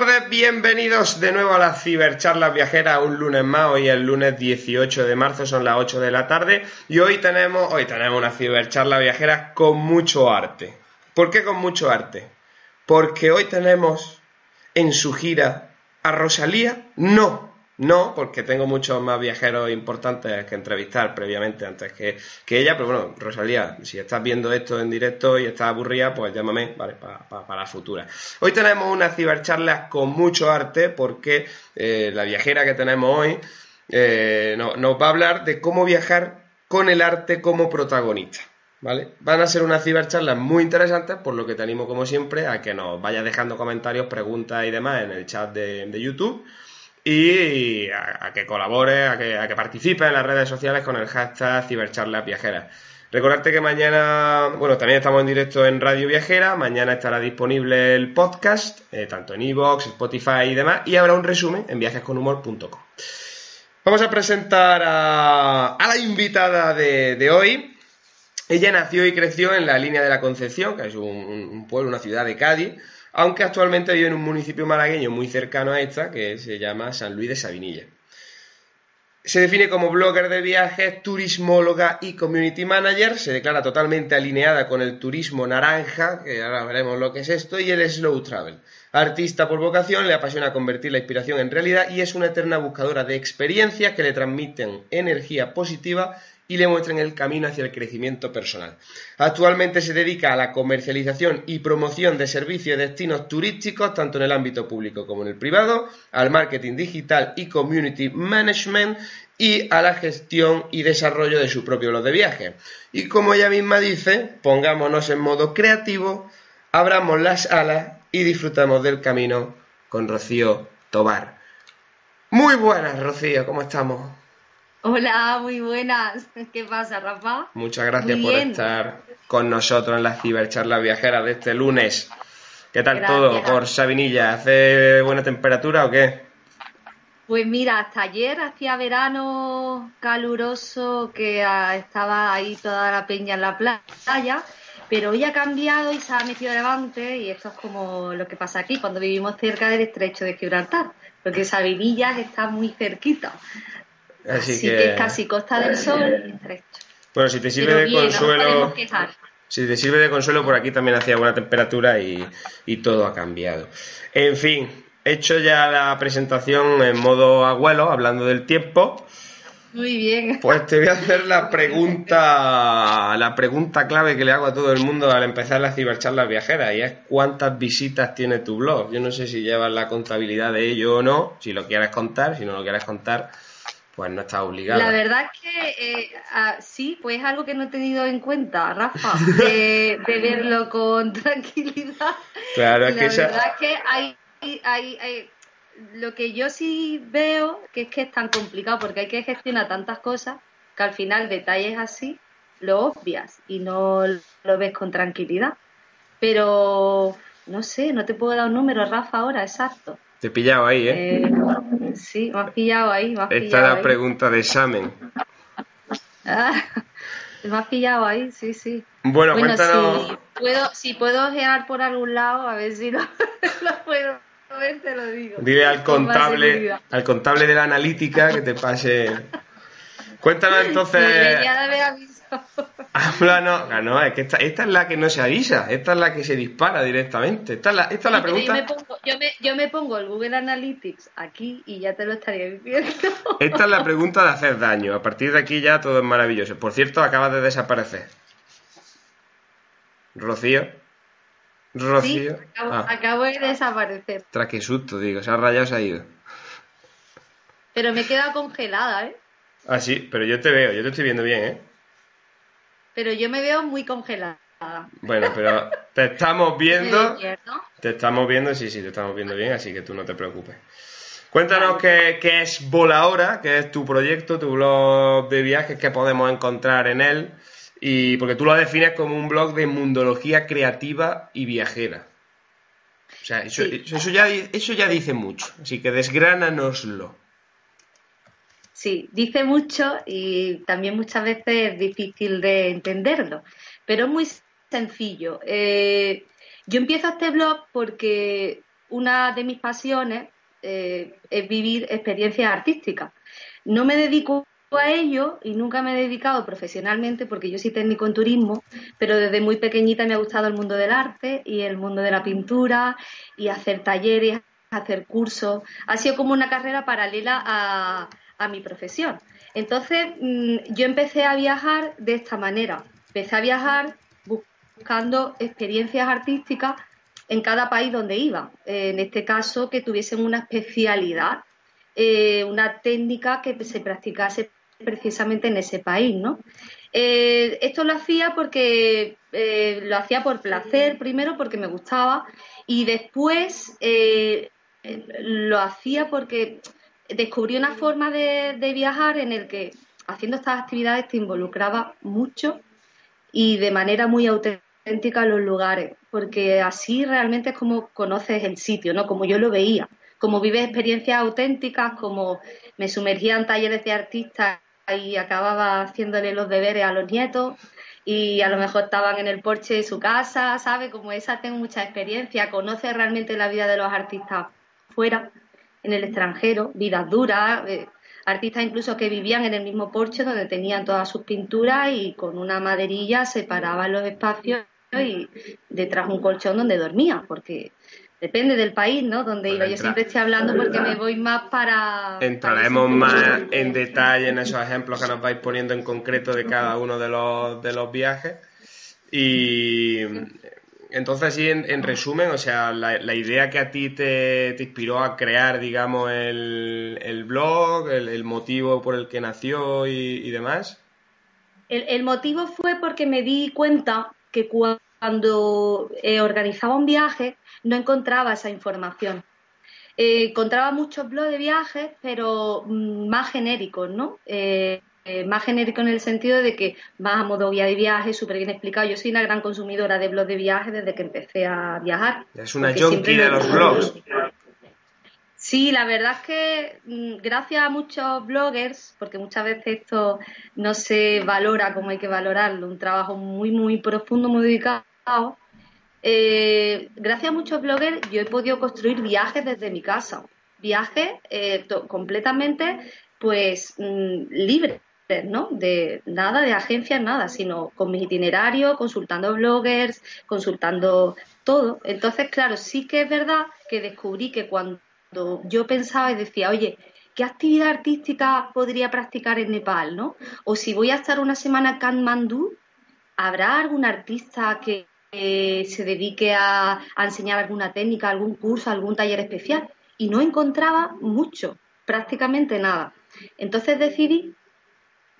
tardes, bienvenidos de nuevo a la cibercharla viajera un lunes más, hoy el lunes 18 de marzo, son las 8 de la tarde y hoy tenemos, hoy tenemos una cibercharla viajera con mucho arte. ¿Por qué con mucho arte? Porque hoy tenemos en su gira a Rosalía, no, no, porque tengo muchos más viajeros importantes que entrevistar previamente antes que, que ella, pero bueno, Rosalía, si estás viendo esto en directo y estás aburrida, pues llámame, vale, pa- pa- para la futura. Hoy tenemos una cibercharla con mucho arte porque eh, la viajera que tenemos hoy eh, no- nos va a hablar de cómo viajar con el arte como protagonista. ¿Vale? Van a ser unas cibercharlas muy interesantes, por lo que te animo, como siempre, a que nos vayas dejando comentarios, preguntas y demás en el chat de, de YouTube y a, que colabores, a que, a que en las redes sociales con el hashtag cibercharlas viajeras. Recordarte que mañana, bueno, también estamos en directo en Radio Viajera, mañana estará disponible el podcast, eh, tanto en iVoox, Spotify y demás, y habrá un resumen en viajesconhumor.com. Vamos a presentar a, la invitada de, hoy. Ella nació y creció en la línea de la Concepción, que es un pueblo, una ciudad de Cádiz, aunque actualmente vive en un municipio malagueño muy cercano a esta, que se llama San Luis de Sabinilla. Se define como blogger de viajes, turismóloga y community manager. Se declara totalmente alineada con el turismo naranja, que ahora veremos lo que es esto, y el slow travel. Artista por vocación, le apasiona convertir la inspiración en realidad y es una eterna buscadora de experiencias que le transmiten energía positiva y le muestran el camino hacia el crecimiento personal. Actualmente se dedica a la comercialización y promoción de servicios y destinos turísticos, tanto en el ámbito público como en el privado, al marketing digital y community management y a la gestión y desarrollo de su propio blog de viajes. Y como ella misma dice, pongámonos en modo creativo, abramos las alas y disfrutamos del camino con Rocío Tobar. Muy buenas, Rocío, ¿cómo estamos? Hola, muy buenas. ¿Qué pasa, Rafa? Muchas gracias Muy por bien. estar con nosotros en la cibercharla viajera de este lunes. ¿Qué tal Gracias. todo por Sabinilla? ¿Hace buena temperatura o qué? Pues mira, hasta ayer hacía verano caluroso, que ah, estaba ahí toda la peña en la playa, pero hoy ha cambiado y se ha metido levante y esto es como lo que pasa aquí cuando vivimos cerca del estrecho de Gibraltar, porque Sabinillas está muy cerquita. Así, Así, que, casi Costa del Sol y estrecho. bueno, si te sirve Pero de bien, consuelo, si te sirve de consuelo, por aquí también hacía buena temperatura y, y todo ha cambiado. En fin, hecho ya la presentación en modo abuelo, hablando del tiempo. Muy bien. Pues te voy a hacer la pregunta, la pregunta clave que le hago a todo el mundo al empezar la cibercharla viajera y es ¿cuántas visitas tiene tu blog? Yo no sé si llevas la contabilidad de ello o no, si lo quieres contar, si no lo quieres contar, pues no estás obligado. La verdad es que eh, ah, sí, pues es algo que no he tenido en cuenta, Rafa, de, de verlo con tranquilidad. Claro, es La que esa- verdad es que hay, hay, hay- lo que yo sí veo que es que es tan complicado porque hay que gestionar tantas cosas que al final detalles así lo obvias y no lo ves con tranquilidad. Pero no sé, no te puedo dar un número, Rafa, ahora exacto. Te he pillado ahí, ¿eh? Eh, sí, me has pillado ahí, me has Esta es la ahí. pregunta de examen. Ah, me has pillado ahí, sí, sí. Bueno, cuéntanos. si puedo, si puedo ojear por algún lado, a ver si lo, lo puedo ver, te lo digo. Dile al contable, al contable de la analítica que te pase Cuéntanos entonces. Debería de haber avisado. Háblanos. Ah, no, es que esta, esta es la que no se avisa, esta es la que se dispara directamente. Esta es la, esta es la Pero yo, me pregunta. pongo, yo, me, yo me pongo el Google Analytics aquí y ya te lo estaría diciendo. Esta es la pregunta de hacer daño. A partir de aquí ya todo es maravilloso. Por cierto, acaba de desaparecer. Rocío. Sí, Rocío. acabo, Ah, acabo de desaparecer. tras qué susto, digo. Se ha rayado, se ha ido. Pero me he quedado congelada, ¿eh? Ah, sí, pero yo te veo, yo te estoy viendo bien, ¿eh? Pero yo me veo muy congelada. Bueno, pero te estamos viendo. Te estamos viendo, sí, sí, te estamos viendo bien, así que tú no te preocupes. Cuéntanos qué, qué es Volaora, qué es tu proyecto, tu blog de viajes, qué podemos encontrar en él. Y porque tú lo defines como un blog de mundología creativa y viajera. O sea, eso, Sí. eso- eso ya, eso ya dice mucho. Así que desgránanoslo. Sí, dice mucho y también muchas veces es difícil de entenderlo, pero es muy sencillo. Eh, yo empiezo este blog porque una de mis pasiones eh, es vivir experiencias artísticas. No me dedico a ello y nunca me he dedicado profesionalmente porque yo soy técnico en turismo, pero desde muy pequeñita me ha gustado el mundo del arte y el mundo de la pintura y hacer talleres, hacer cursos. Ha sido como una carrera paralela a, a mi profesión. Entonces, mm, yo empecé a viajar de esta manera. Empecé a viajar buscando experiencias artísticas en cada país donde iba. En este caso, que tuviesen una especialidad, eh, una técnica que se practicase precisamente en ese país, ¿no? Eh, esto lo hacía porque eh, lo hacía por placer, primero porque me gustaba, y después lo hacía porque descubrí una forma de, viajar en el que haciendo estas actividades te involucraba mucho y de manera muy auténtica los lugares, porque así realmente es como conoces el sitio, ¿no? Como yo lo veía, como vives experiencias auténticas, como me sumergía en talleres de artistas y acababa haciéndole los deberes a los nietos y a lo mejor estaban en el porche de su casa, ¿sabe? Como esa tengo mucha experiencia, conoce realmente la vida de los artistas fuera, en el extranjero, vidas duras, eh, artistas incluso que vivían en el mismo porche donde tenían todas sus pinturas y con una maderilla separaban los espacios y detrás un colchón donde dormía, porque depende del país, ¿no? Donde Pues iba. Yo siempre estoy hablando porque me voy más para... Entraremos para más en detalle en esos ejemplos que nos vais poniendo en concreto de cada uno de los, de los viajes. Y entonces, sí, en, en resumen, o sea, la, la idea que a ti te, inspiró a crear, digamos, el, el blog, el, motivo por el que nació y, y demás. El, el motivo fue porque me di cuenta que cuando eh, organizaba un viaje no encontraba esa información. Eh, encontraba muchos blogs de viajes, pero mm, más genéricos, ¿no? Eh, eh, más genérico en el sentido de que vas a modo guía de viaje, súper bien explicado. Yo soy una gran consumidora de blogs de viaje desde que empecé a viajar. Es una junkie de lo- los blogs. Sí, la verdad es que mm, gracias a muchos bloggers, porque muchas veces esto no se valora como hay que valorarlo, un trabajo muy, muy profundo, muy dedicado, eh, gracias a muchos bloggers yo he podido construir viajes desde mi casa, viajes eh, completamente pues mm, libres, ¿no? De nada de agencias, nada, sino con mis itinerarios, consultando bloggers, consultando todo. Entonces, claro, sí que es verdad que descubrí que cuando yo pensaba y decía, oye, ¿qué actividad artística podría practicar en Nepal, no? O si voy a estar una semana en Katmandú, ¿habrá algún artista que se dedique a, a enseñar alguna técnica, algún curso, algún taller especial? Y no encontraba mucho, prácticamente nada. Entonces decidí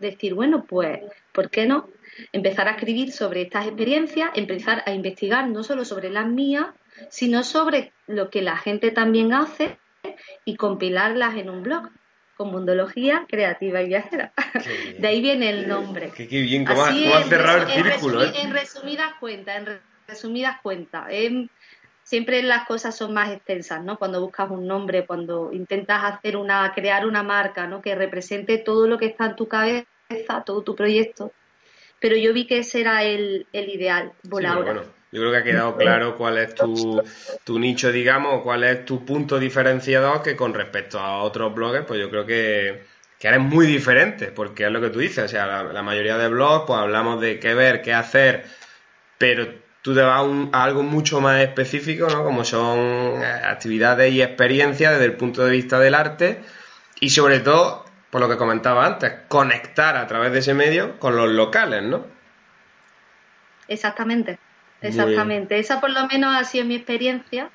decir, bueno, pues, ¿por qué no? Empezar a escribir sobre estas experiencias, empezar a investigar no solo sobre las mías, sino sobre lo que la gente también hace y compilarlas en un blog con Mundología Creativa y Viajera. De ahí viene el nombre. Qué bien, cómo, has- Así cómo has en cerrado el en círculo, ¿eh? En resumidas cuentas, en re- resumidas cuentas. Siempre las cosas son más extensas, ¿no? Cuando buscas un nombre, cuando intentas hacer una, crear una marca, ¿no? Que represente todo lo que está en tu cabeza, todo tu proyecto. Pero yo vi que ese era el, el ideal, Sí, Volaura. pero bueno, yo creo que ha quedado claro cuál es tu, tu nicho, digamos, cuál es tu punto diferenciador que con respecto a otros bloggers, pues yo creo que, que ahora es muy diferente, porque es lo que tú dices, o sea, la, la mayoría de blogs, pues hablamos de qué ver, qué hacer, pero tú te vas a, un- a algo mucho más específico, ¿no? Como son eh, actividades y experiencias desde el punto de vista del arte y sobre todo, por lo que comentaba antes, conectar a través de ese medio con los locales, ¿no? Exactamente, exactamente. Esa por lo menos ha sido mi experiencia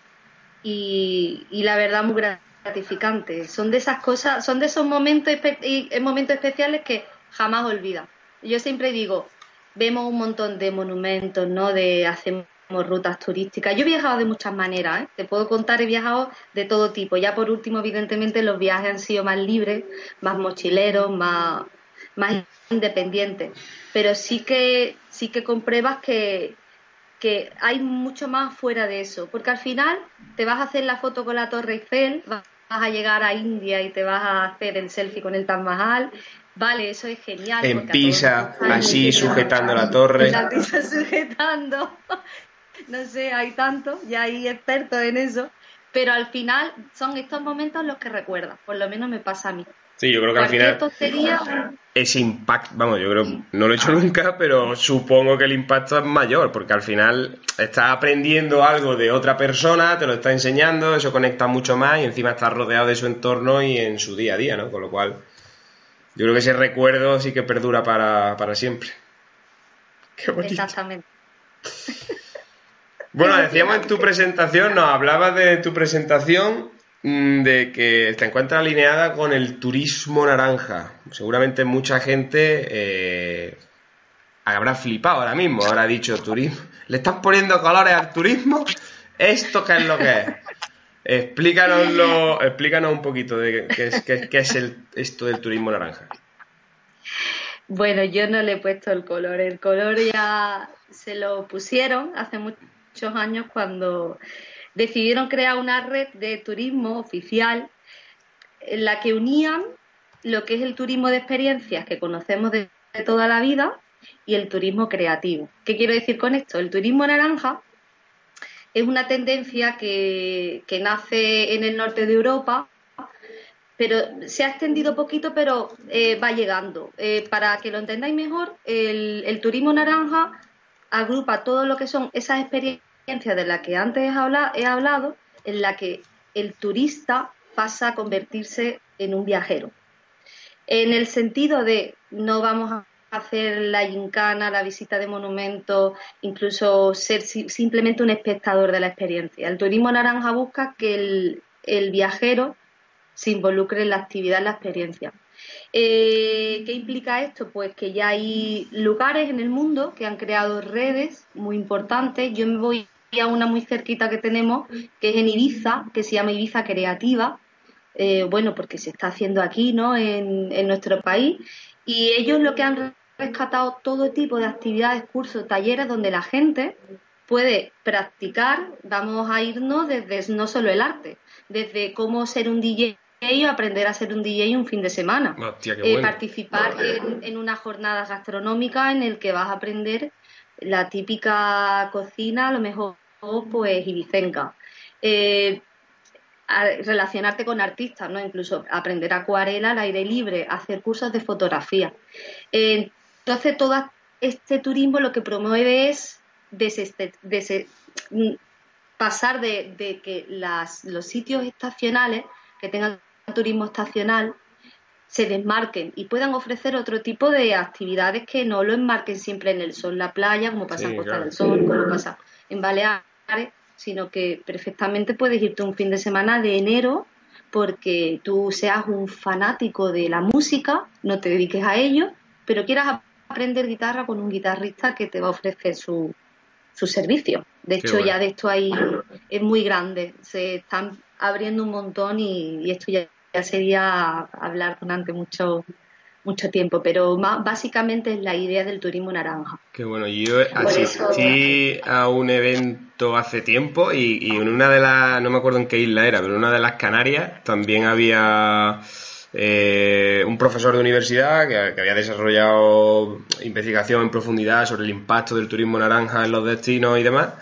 y, y la verdad muy gratificante. Son de esas cosas, son de esos momentos, eh, momentos especiales que jamás olvidas. Yo siempre digo, vemos un montón de monumentos, ¿no? De hacemos rutas turísticas. Yo he viajado de muchas maneras, ¿eh? Te puedo contar, he viajado de todo tipo. Ya por último, evidentemente, los viajes han sido más libres, más mochileros, más, más independientes. Pero sí que, sí que compruebas que, que hay mucho más fuera de eso. Porque al final te vas a hacer la foto con la Torre Eiffel, vas a llegar a India y te vas a hacer el selfie con el Taj Mahal. Vale, eso es genial. En Pisa, así, sujetando la torre. La Pisa sujetando. No sé, hay tanto, ya hay expertos en eso. Pero al final son estos momentos los que recuerdas. Por lo menos me pasa a mí. Sí, yo creo que al final tontería, ese impacto, vamos, yo creo, no lo he hecho nunca, pero supongo que el impacto es mayor, porque al final estás aprendiendo algo de otra persona, te lo está enseñando, eso conecta mucho más y encima estás rodeado de su entorno y en su día a día, ¿no? Con lo cual, yo creo que ese recuerdo sí que perdura para, para siempre. Qué bonito. exactamente. Bueno, decíamos en tu presentación, nos hablabas de tu presentación mm, de que te encuentras alineada con el turismo naranja. Seguramente mucha gente eh, habrá flipado ahora mismo, habrá dicho turismo. ¿Le estás poniendo colores al turismo? ¿Esto qué es lo que es? Explícanoslo, explícanos un poquito de qué es, el, esto del turismo naranja. Bueno, yo no le he puesto el color. El color ya se lo pusieron hace muchos años cuando decidieron crear una red de turismo oficial en la que unían lo que es el turismo de experiencias que conocemos de toda la vida y el turismo creativo. ¿Qué quiero decir con esto? El turismo naranja es una tendencia que, nace en el norte de Europa pero se ha extendido poquito, pero eh, va llegando. Eh, para que lo entendáis mejor, el, turismo naranja agrupa todo lo que son esas experiencias de las que antes he hablado, en la que el turista pasa a convertirse en un viajero. En el sentido de no vamos a hacer la gincana, la visita de monumentos, incluso ser si- simplemente un espectador de la experiencia. El turismo naranja busca que el, viajero se involucre en la actividad, en la experiencia. Eh, ¿Qué implica esto? Pues que ya hay lugares en el mundo que han creado redes muy importantes. Yo me voy a una muy cerquita que tenemos, que es en Ibiza, que se llama Ibiza Creativa. Eh, bueno, porque se está haciendo aquí, ¿no? En nuestro país. Y ellos lo que han rescatado todo tipo de actividades, cursos, talleres donde la gente puede practicar, vamos a irnos desde no solo el arte, desde cómo ser un DJ o aprender a ser un DJ un fin de semana. Hostia, qué Eh, participar en, en una jornada gastronómica en el que vas a aprender la típica cocina, a lo mejor pues ibicenca. Eh, a- relacionarte con artistas, ¿no? Incluso aprender acuarela al aire libre, hacer cursos de fotografía. Eh, entonces, todo este turismo lo que promueve es deseste- dese- mm, pasar de, de que las, los sitios estacionales que tengan turismo estacional se desmarquen y puedan ofrecer otro tipo de actividades que no lo enmarquen siempre en el sol, la playa, como pasa Sí, en Costa claro. del Sol, como pasa en Baleares, sino que perfectamente puedes irte un fin de semana de enero porque tú seas un fanático de la música, no te dediques a ello, pero quieras aprender guitarra con un guitarrista que te va a ofrecer su, su servicio. De hecho, bueno. ya de esto hay, es muy grande, se están abriendo un montón y, y esto ya, ya sería hablar durante mucho, mucho tiempo, pero ma- básicamente es la idea del turismo naranja. Qué bueno, yo eso- asistí a un evento hace tiempo y, y en una de las, no me acuerdo en qué isla era, pero en una de las Canarias también había eh, un profesor de universidad que, que había desarrollado investigación en profundidad sobre el impacto del turismo naranja en los destinos y demás.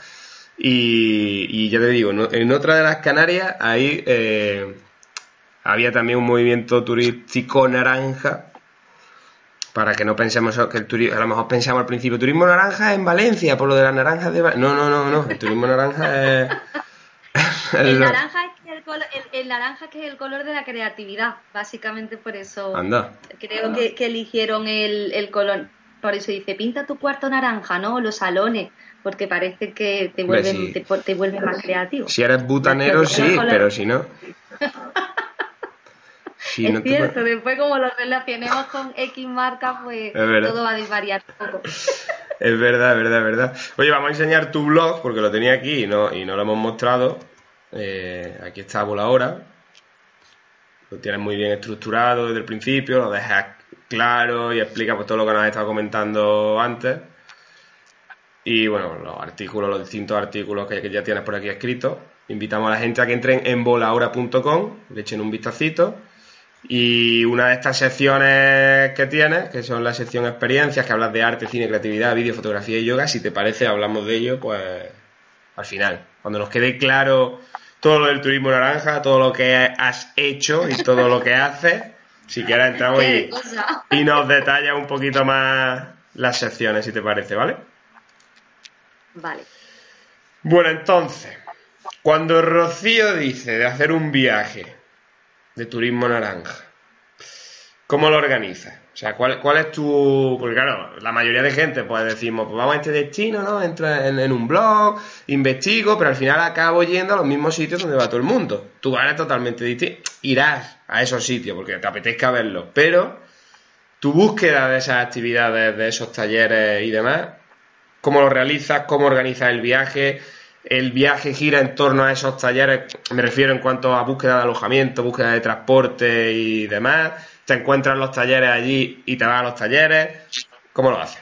Y, y ya te digo, en otra de las Canarias, ahí eh, había también un movimiento turístico naranja para que no pensemos que el turismo, a lo mejor pensamos al principio, turismo naranja en Valencia, por lo de las naranjas de Val-". No, no, no, no, el turismo naranja es... El naranja, el, el- naranja que es el color de la creatividad, básicamente por eso Anda. creo que, que eligieron el, el color. Por eso dice, pinta tu cuarto naranja, ¿no? Los salones, porque parece que te vuelven, te, te vuelve más creativo. Si eres butanero, sí, pero si no... Si es no te- cierto, después como lo relacionemos con X marca, pues todo va a desvariar un poco. Es verdad, es verdad, es verdad. Oye, vamos a enseñar tu blog, porque lo tenía aquí y no, y no lo hemos mostrado. Eh, aquí está por ahora. Lo tienes muy bien estructurado desde el principio, lo dejas claro y explica pues, todo lo que nos has estado comentando antes. Y bueno, los artículos, los distintos artículos que, ya tienes por aquí escritos. Invitamos a la gente a que entren en volahora.com, le echen un vistacito. Y una de estas secciones que tienes, que son la sección experiencias, que hablas de arte, cine, creatividad, vídeo, fotografía y yoga, si te parece, hablamos de ello, pues al final. Cuando nos quede claro todo lo del turismo naranja, todo lo que has hecho y todo lo que haces, si quieres entramos y, y nos detallas un poquito más las secciones, si te parece, ¿vale? Vale. Bueno, entonces, cuando Rocío dice de hacer un viaje de turismo naranja, ¿cómo lo organizas? O sea, ¿cuál, cuál es tu...? Porque claro, la mayoría de gente pues decimos, pues vamos a este destino, ¿no? Entro en, un blog, investigo, pero al final acabo yendo a los mismos sitios donde va todo el mundo. Tú eres totalmente distinto. Irás a esos sitios porque te apetezca verlos, pero tu búsqueda de esas actividades, de esos talleres y demás, cómo lo realizas, cómo organizas el viaje. El viaje gira en torno a esos talleres, me refiero en cuanto a búsqueda de alojamiento, búsqueda de transporte y demás. Te encuentras los talleres allí y te vas a los talleres. ¿Cómo lo haces?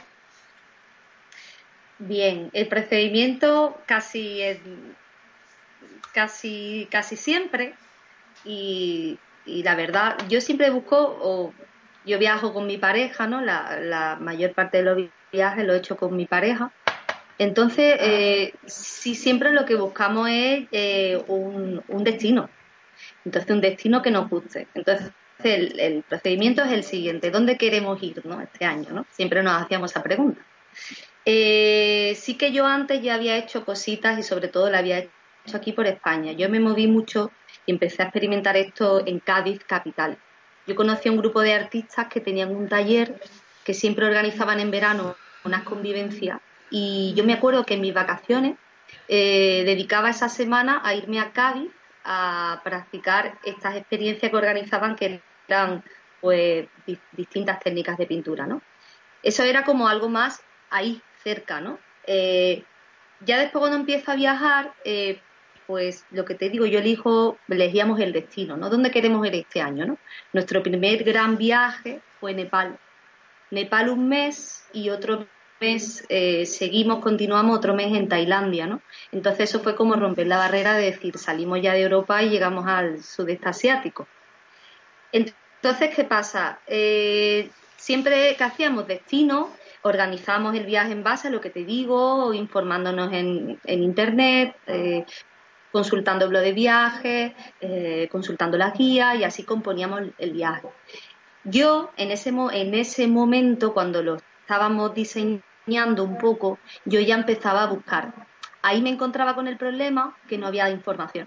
Bien, el procedimiento casi es- casi casi siempre y, y la verdad yo siempre busco o yo viajo con mi pareja, ¿no? La, la mayor parte de los viajes lo he hecho con mi pareja. Entonces, eh, sí siempre lo que buscamos es eh, un, un destino. Entonces, un destino que nos guste. Entonces, el, procedimiento es el siguiente. ¿Dónde queremos ir ¿no? este año? ¿no? Siempre nos hacíamos esa pregunta. Eh, sí que yo antes ya había hecho cositas y sobre todo la había hecho aquí por España. Yo me moví mucho y empecé a experimentar esto en Cádiz, capital. Yo conocí a un grupo de artistas que tenían un taller que siempre organizaban en verano unas convivencias y yo me acuerdo que en mis vacaciones eh, dedicaba esa semana a irme a Cádiz a practicar estas experiencias que organizaban que eran pues di- distintas técnicas de pintura, ¿no? Eso era como algo más ahí, cerca, ¿no? Eh, ya después cuando empiezo a viajar, eh, pues lo que te digo, yo elijo, elegíamos el destino, ¿no? ¿Dónde queremos ir este año, no? Nuestro primer gran viaje fue Nepal. Nepal un mes y otro mes eh, seguimos, continuamos otro mes en Tailandia, ¿no? Entonces eso fue como romper la barrera de decir, salimos ya de Europa y llegamos al sudeste asiático. Entonces, ¿qué pasa? Eh, siempre que hacíamos destino, organizamos el viaje en base a lo que te digo, informándonos en, en internet, eh, consultando blog de viajes, eh, consultando las guías y así componíamos el- viaje. Yo en ese, en ese momento, cuando lo estábamos diseñando un poco, yo ya empezaba a buscar. Ahí me encontraba con el problema que no había información.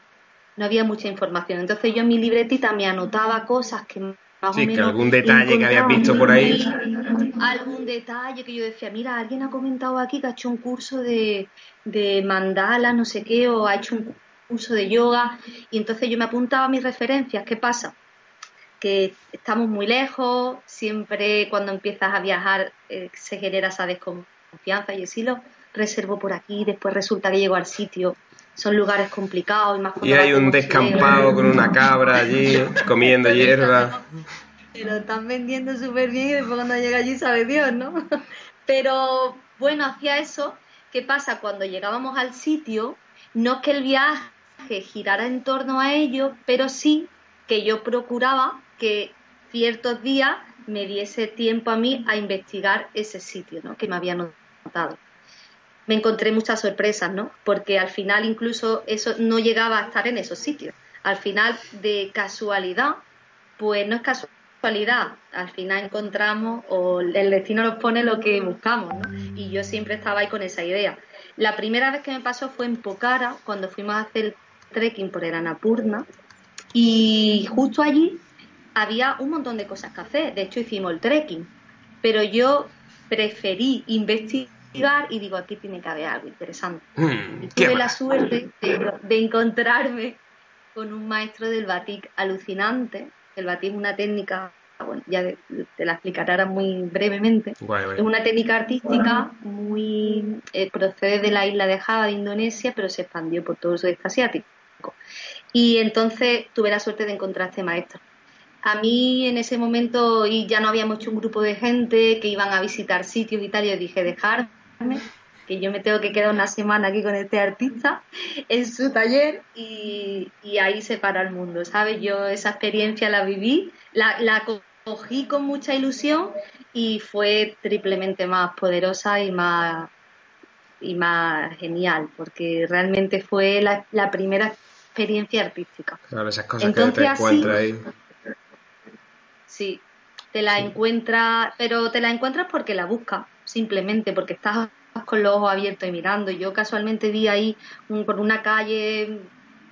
No había mucha información. Entonces yo en mi libretita me anotaba cosas que más Sí, o que menos algún detalle que habías visto por ahí. algún detalle que yo decía, mira, alguien ha comentado aquí que ha hecho un curso de, de mandala, no sé qué, o ha hecho un curso de yoga, y entonces yo me apuntaba a mis referencias. ¿Qué pasa? Que estamos muy lejos, siempre cuando empiezas a viajar eh, se genera esa desconfianza y si lo reservo por aquí, después resulta que llego al sitio. Son lugares complicados y más Y hay un descampado con una cabra allí comiendo hierba. Te lo están vendiendo súper bien y después cuando llega allí sabe Dios, ¿no? Pero bueno, hacía eso. ¿Qué pasa? Cuando llegábamos al sitio, no es que el viaje girara en torno a ello, pero sí que yo procuraba que ciertos días me diese tiempo a mí a investigar ese sitio, ¿no? Que me había notado. Me encontré muchas sorpresas, ¿no? Porque al final incluso eso no llegaba a estar en esos sitios. Al final, de casualidad, pues no es casualidad. Al final encontramos o el destino nos pone lo que buscamos, ¿no? Y yo siempre estaba ahí con esa idea. La primera vez que me pasó fue en Pokhara, cuando fuimos a hacer trekking por el Annapurna, y justo allí había un montón de cosas que hacer. De hecho, hicimos el trekking. Pero yo preferí investigar y digo, aquí tiene que haber algo interesante. Mm, Y tuve la suerte de, de encontrarme con un maestro del batik alucinante. El batik es una técnica, bueno, ya de- te la explicaré ahora muy brevemente. Guay, guay. Es una técnica artística muy eh, procede de la isla de Java de Indonesia, pero se expandió por todo el sudeste asiático. Y entonces tuve la suerte de encontrar a este maestro. A mí en ese momento y ya no habíamos hecho un grupo de gente que iban a visitar sitios y tal, y yo dije, dejarme, que yo me tengo que quedar una semana aquí con este artista en su taller y, y ahí se para el mundo, ¿sabes? Yo esa experiencia la viví, la, la co- cogí con mucha ilusión y fue triplemente más poderosa y más y más genial, porque realmente fue la, la primera experiencia artística. Claro, esas cosas Entonces, que te así- encuentras ahí. Sí, te la encuentras, pero te la encuentras porque la buscas, simplemente porque estás con los ojos abiertos y mirando. Yo casualmente vi ahí un- por una calle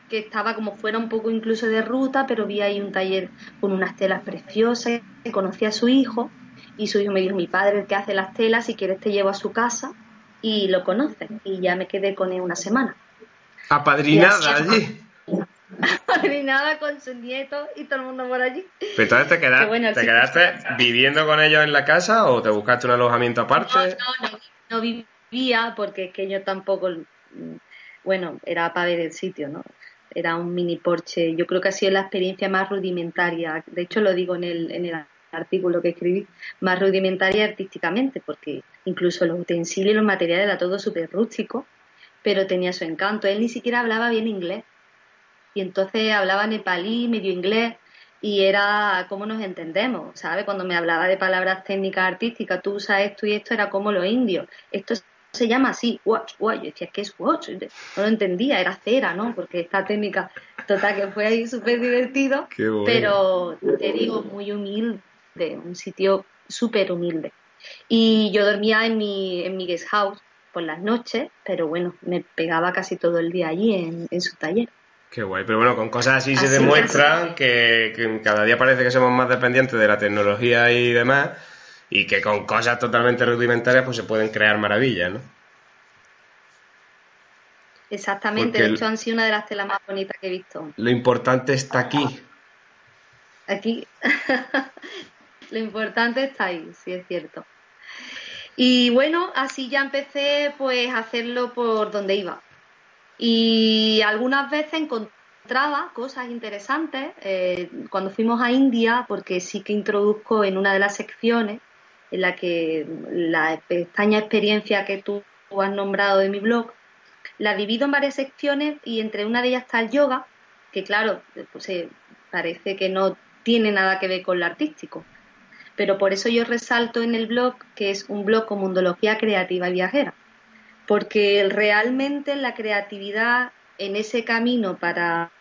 que estaba como fuera un poco incluso de ruta, pero vi ahí un taller con unas telas preciosas, conocí a su hijo y su hijo me dijo, mi padre el que hace las telas, si quieres te llevo a su casa y lo conoces. Y ya me quedé con él una semana. Apadrinada allí. Ni nada con sus nietos y todo el mundo por allí. Pero entonces te, queda- Qué bueno, ¿te quedaste viviendo con ellos en la casa o te buscaste un alojamiento aparte? No, no, no, no vivía porque es que yo tampoco, mm, bueno, era para ver el sitio, ¿no? Era un mini Porsche. Yo creo que ha sido la experiencia más rudimentaria. De hecho, lo digo en el, en el artículo que escribí, más rudimentaria artísticamente, porque incluso los utensilios y los materiales era todo súper rústico, pero tenía su encanto. Él ni siquiera hablaba bien inglés. Y entonces hablaba nepalí, medio inglés, y era cómo nos entendemos, ¿sabes? Cuando me hablaba de palabras técnicas artísticas, tú usas esto y esto, era como los indios. Esto se llama así, watch, watch. Yo decía, ¿qué es watch? No lo entendía, era cera, ¿no? Porque esta técnica, total, que fue ahí súper divertido, Qué bueno. pero te digo, muy humilde, un sitio súper humilde. Y yo dormía en mi, en mi guest house por las noches, pero bueno, me pegaba casi todo el día allí en, en su taller. Qué guay, pero bueno, con cosas así, se demuestra es. que, que cada día parece que somos más dependientes de la tecnología y demás, y que con cosas totalmente rudimentarias pues se pueden crear maravillas, ¿no? Exactamente, Porque de hecho han sido una de las telas más bonitas que he visto. Lo importante está aquí. Aquí lo importante está ahí, sí es cierto. Y bueno, así ya empecé pues a hacerlo por donde iba. Y algunas veces encontraba cosas interesantes eh, cuando fuimos a India, porque sí que introduzco en una de las secciones en la que la pestaña experiencia que tú has nombrado de mi blog, la divido en varias secciones y entre una de ellas está el yoga, que claro, pues eh, parece que no tiene nada que ver con lo artístico. Pero por eso yo resalto en el blog que es un blog con mundología creativa y viajera. Porque realmente la creatividad en ese camino para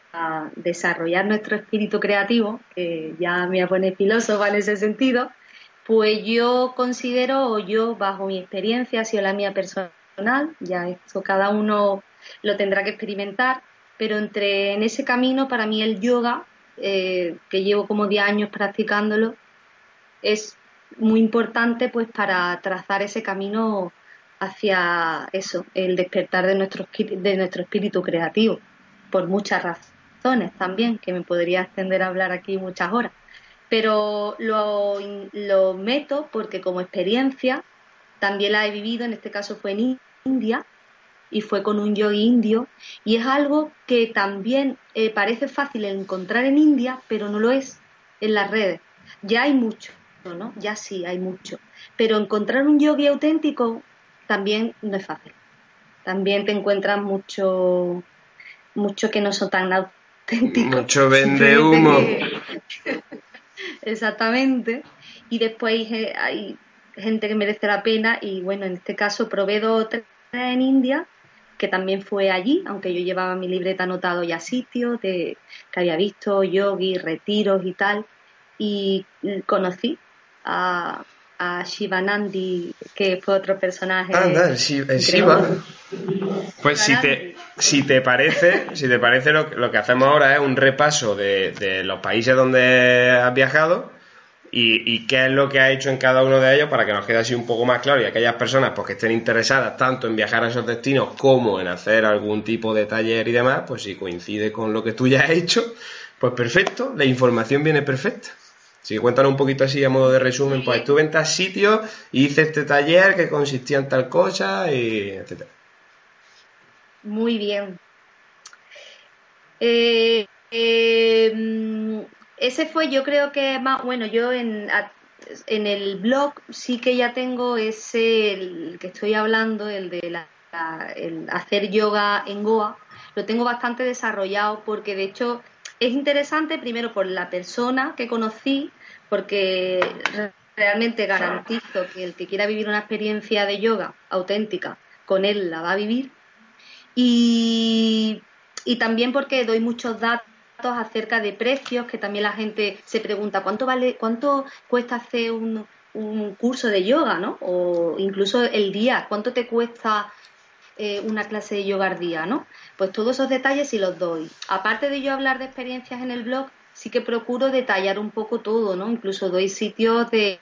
desarrollar nuestro espíritu creativo, que ya me pone filósofa en ese sentido, pues yo considero, o yo bajo mi experiencia, ha sido la mía personal, ya esto cada uno lo tendrá que experimentar, pero entre en ese camino para mí el yoga, eh, que llevo como 10 años practicándolo, es muy importante pues para trazar ese camino hacia eso, el despertar de nuestro, de nuestro espíritu creativo, por muchas razones también, que me podría extender a hablar aquí muchas horas. Pero lo, lo meto porque como experiencia también la he vivido, en este caso fue en India, y fue con un yogi indio, y es algo que también eh, parece fácil encontrar en India, pero no lo es en las redes. Ya hay mucho, ¿no? Ya sí, hay mucho. Pero encontrar un yogi auténtico también no es fácil. También te encuentras mucho, mucho que no son tan auténticos. Mucho vende humo. Exactamente. Y después hay, ge- hay gente que merece la pena y bueno, en este caso probé dos en India, que también fue allí, aunque yo llevaba mi libreta anotado ya sitios de, que había visto, yogi, retiros y tal. y conocí a, a Shivanandi, que fue otro personaje. Anda, el, Shi- el Shiva. Pues si te, si te parece, si te parece lo, que- lo que hacemos ahora es un repaso de, de los países donde has viajado y, y qué es lo que has hecho en cada uno de ellos para que nos quede así un poco más claro y aquellas personas pues, que estén interesadas tanto en viajar a esos destinos como en hacer algún tipo de taller y demás, pues si coincide con lo que tú ya has hecho, pues perfecto, la información viene perfecta. Que cuéntanos un poquito así a modo de resumen, pues estuve en tal sitio y hice este taller que consistía en tal cosa y etcétera. Muy bien. Eh, eh, mm, ese fue, yo creo que más, bueno, yo en, en el blog sí que ya tengo ese, el que estoy hablando, el de la- el hacer yoga en Goa, lo tengo bastante desarrollado porque de hecho es interesante primero por la persona que conocí, porque re- realmente garantizo que el que quiera vivir una experiencia de yoga auténtica, con él la va a vivir. Y, y también porque doy muchos datos acerca de precios, que también la gente se pregunta cuánto vale, cuánto cuesta hacer un, un curso de yoga, ¿no? O incluso el día, cuánto te cuesta eh, una clase de yoga al día, ¿no? Pues todos esos detalles sí los doy. Aparte de yo hablar de experiencias en el blog, sí que procuro detallar un poco todo, ¿no? Incluso doy sitios de,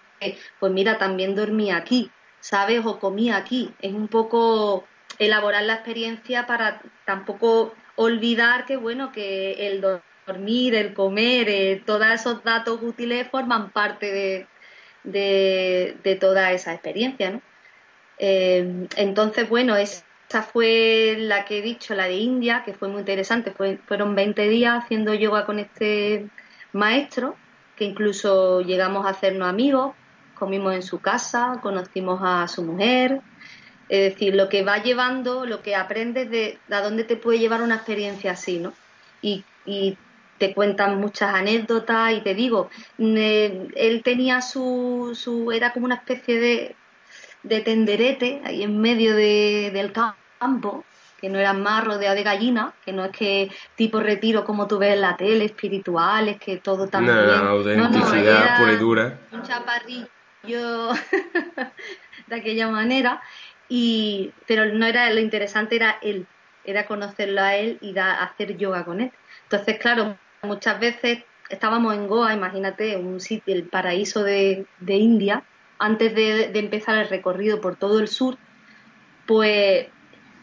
pues mira, también dormí aquí, ¿sabes? O comí aquí. Es un poco elaborar la experiencia para tampoco olvidar que, bueno, que el do- dormir, el comer, eh, todos esos datos útiles forman parte de, de, toda esa experiencia, ¿no? Eh, entonces, bueno, esta fue la que he dicho, la de India, que fue muy interesante. Fue- fueron 20 días haciendo yoga con este maestro, que incluso llegamos a hacernos amigos, comimos en su casa, conocimos a su mujer. Es decir, lo que va llevando, lo que aprendes de a dónde te puede llevar una experiencia así, ¿no? Y, y te cuentan muchas anécdotas y te digo, eh, él tenía su, su, era como una especie de, de tenderete ahí en medio de- del campo, que no eran más rodeado de gallinas, que no es que tipo retiro como tú ves en la tele, espirituales, que todo tan No, bien. no, No, no, autenticidad era pura y dura. un chaparrillo de aquella manera, y, pero no era lo interesante, era él, era conocerlo a él y da- hacer yoga con él. Entonces, claro, muchas veces estábamos en Goa, imagínate, un sitio, el paraíso de, de India, antes de, de empezar el recorrido por todo el sur, pues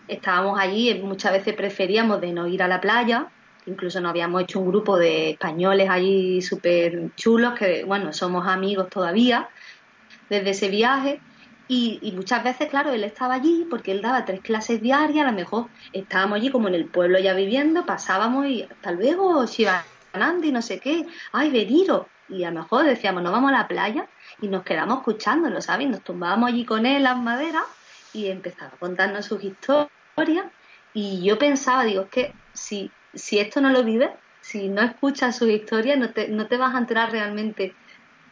estábamos allí, y muchas veces preferíamos de no ir a la playa, incluso nos habíamos hecho un grupo de españoles allí súper chulos, que bueno, somos amigos todavía desde ese viaje. Y, y muchas veces, claro, él estaba allí porque él daba tres clases diarias, a lo mejor estábamos allí como en el pueblo ya viviendo, pasábamos y hasta luego, Shivanandi, no sé qué, ay, venido. Y a lo mejor decíamos, nos vamos a la playa y nos quedamos escuchándolo, ¿sabes? Nos tumbábamos allí con él las maderas y empezaba a contarnos sus historias. Y yo pensaba, digo, es que si, si esto no lo vives, si no escuchas sus historias, no te, no te vas a enterar realmente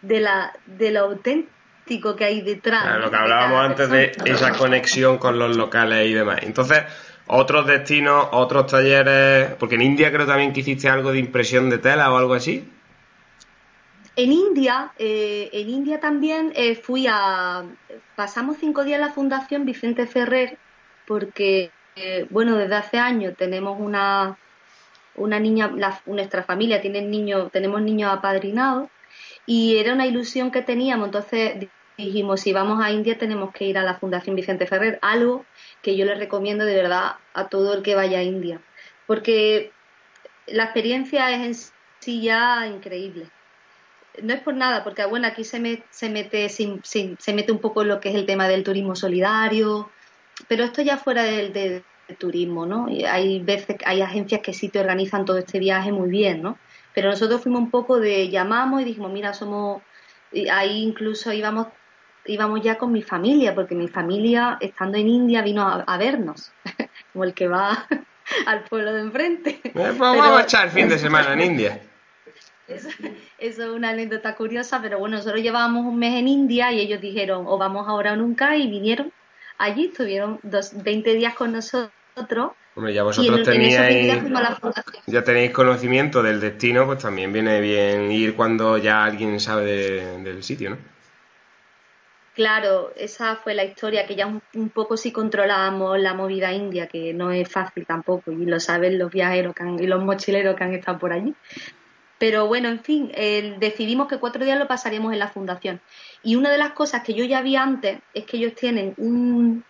de, la, de lo auténtico que hay detrás. Claro, lo que hablábamos antes de esa conexión con los locales y demás. Entonces, otros destinos, otros talleres, porque en India creo también que hiciste algo de impresión de tela o algo así. En India, eh, en India también eh, fui a. Pasamos cinco días en la Fundación Vicente Ferrer, porque, eh, bueno, desde hace años tenemos una, una niña, la- nuestra familia tiene niños, tenemos niños apadrinados, y era una ilusión que teníamos, entonces dijimos, si vamos a India tenemos que ir a la Fundación Vicente Ferrer, algo que yo le recomiendo de verdad a todo el que vaya a India, porque la experiencia es en sí ya increíble. No es por nada, porque bueno, aquí se, me- se mete se mete un poco lo que es el tema del turismo solidario, pero esto ya fuera del, del turismo, ¿no? Y hay veces, hay agencias que sí te organizan todo este viaje muy bien, ¿no? Pero nosotros fuimos un poco de llamamos y dijimos, mira, somos, y ahí incluso íbamos, íbamos ya con mi familia, porque mi familia, estando en India, vino a, a vernos, como el que va al pueblo de enfrente. Eh, pues vamos Pero- a echar el fin de semana en India. eso, eso es una anécdota curiosa, pero bueno, nosotros llevábamos un mes en India y ellos dijeron, o vamos ahora o nunca, y vinieron allí, estuvieron dos, 20 días con nosotros, Hombre, ya vosotros en esos 20 teníais, ya tenéis conocimiento del destino, pues también viene bien ir cuando ya alguien sabe de- del sitio, ¿no? Claro, esa fue la historia, que ya un, un poco sí controlábamos la movida india, que no es fácil tampoco, y lo saben los viajeros que han- y los mochileros que han estado por allí. Pero bueno, en fin, eh, decidimos que cuatro días lo pasaríamos en la fundación. Y una de las cosas que yo ya vi antes es que ellos tienen un...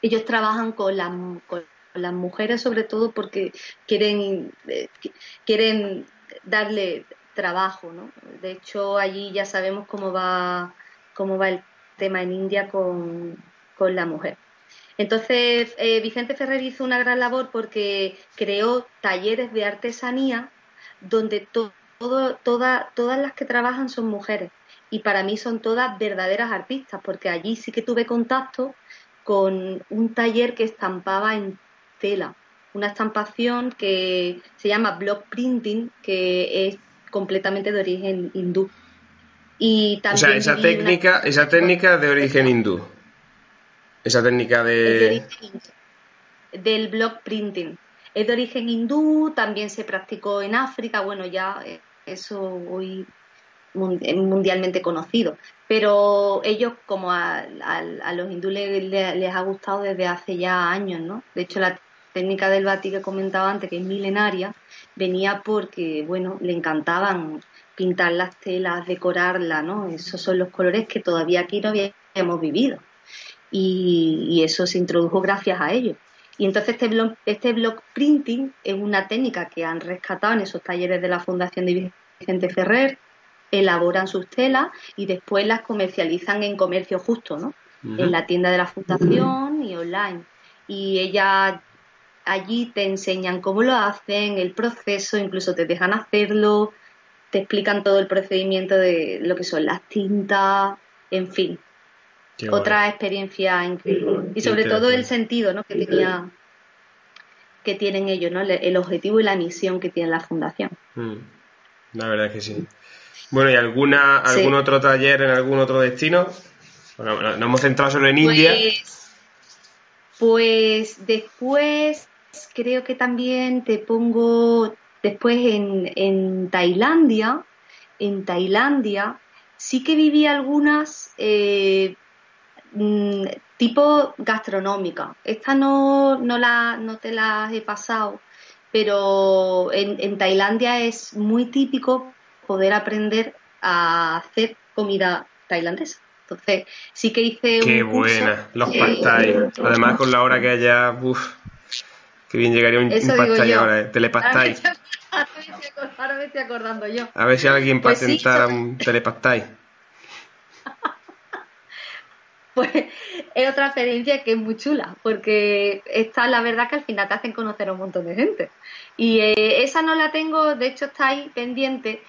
Ellos trabajan con las, con las mujeres sobre todo porque quieren, eh, qui- quieren darle trabajo, ¿no? De hecho, allí ya sabemos cómo va, cómo va el tema en India con, con la mujer. Entonces, eh, Vicente Ferrer hizo una gran labor porque creó talleres de artesanía donde to- todo, toda- todas las que trabajan son mujeres. Y para mí son todas verdaderas artistas, porque allí sí que tuve contacto con un taller que estampaba en tela, una estampación que se llama block printing, que es completamente de origen hindú. Y O también sea, esa viví una- técnica, esa técnica es de origen hindú. Esa técnica de del block printing. Es de origen hindú, también se practicó en África, bueno, ya eh, eso hoy mundialmente conocido. Pero ellos, como a, a- los hindúes le- le- les ha gustado desde hace ya años, ¿no? De hecho, la técnica del batik que comentaba antes, que es milenaria, venía porque, bueno, le encantaban pintar las telas, decorarlas, ¿no? Esos son los colores que todavía aquí no habíamos vivido y, eso se introdujo gracias a ellos. Y entonces este block, este printing es una técnica que han rescatado en esos talleres de la Fundación de Vicente Ferrer, elaboran sus telas y después las comercializan en comercio justo, ¿no? En la tienda de la Fundación y online. Y ella allí te enseñan cómo lo hacen, el proceso, incluso te dejan hacerlo, te explican todo el procedimiento de lo que son las tintas, en fin, Qué otra experiencia increíble. Y sobre todo el sentido ¿no? que tenía que tienen ellos, ¿no? El, objetivo y la misión que tiene la fundación. Mm, La verdad que sí. Bueno, ¿y alguna, Sí. algún otro taller en algún otro destino? Bueno, no- nos hemos centrado solo en India. Pues, pues después creo que también te pongo después en, en Tailandia, en Tailandia sí que viví algunas eh, mm, tipo gastronómica. Esta no, no, la, no te las he pasado, pero en, en Tailandia es muy típico poder aprender a hacer comida tailandesa. Entonces, sí que hice Qué un curso, buena, los eh, pad thai. Además, con la hora que haya, uff, qué bien llegaría un, un pad thai ahora, eh, telepad Ahora me, thai. estoy, ahora me estoy acor- ahora me estoy acordando yo. A ver si alguien Pues sí, patentara un telepad thai. Pues es otra experiencia que es muy chula, porque esta la verdad que al final te hacen conocer a un montón de gente. Y eh, esa no la tengo, de hecho está ahí pendiente,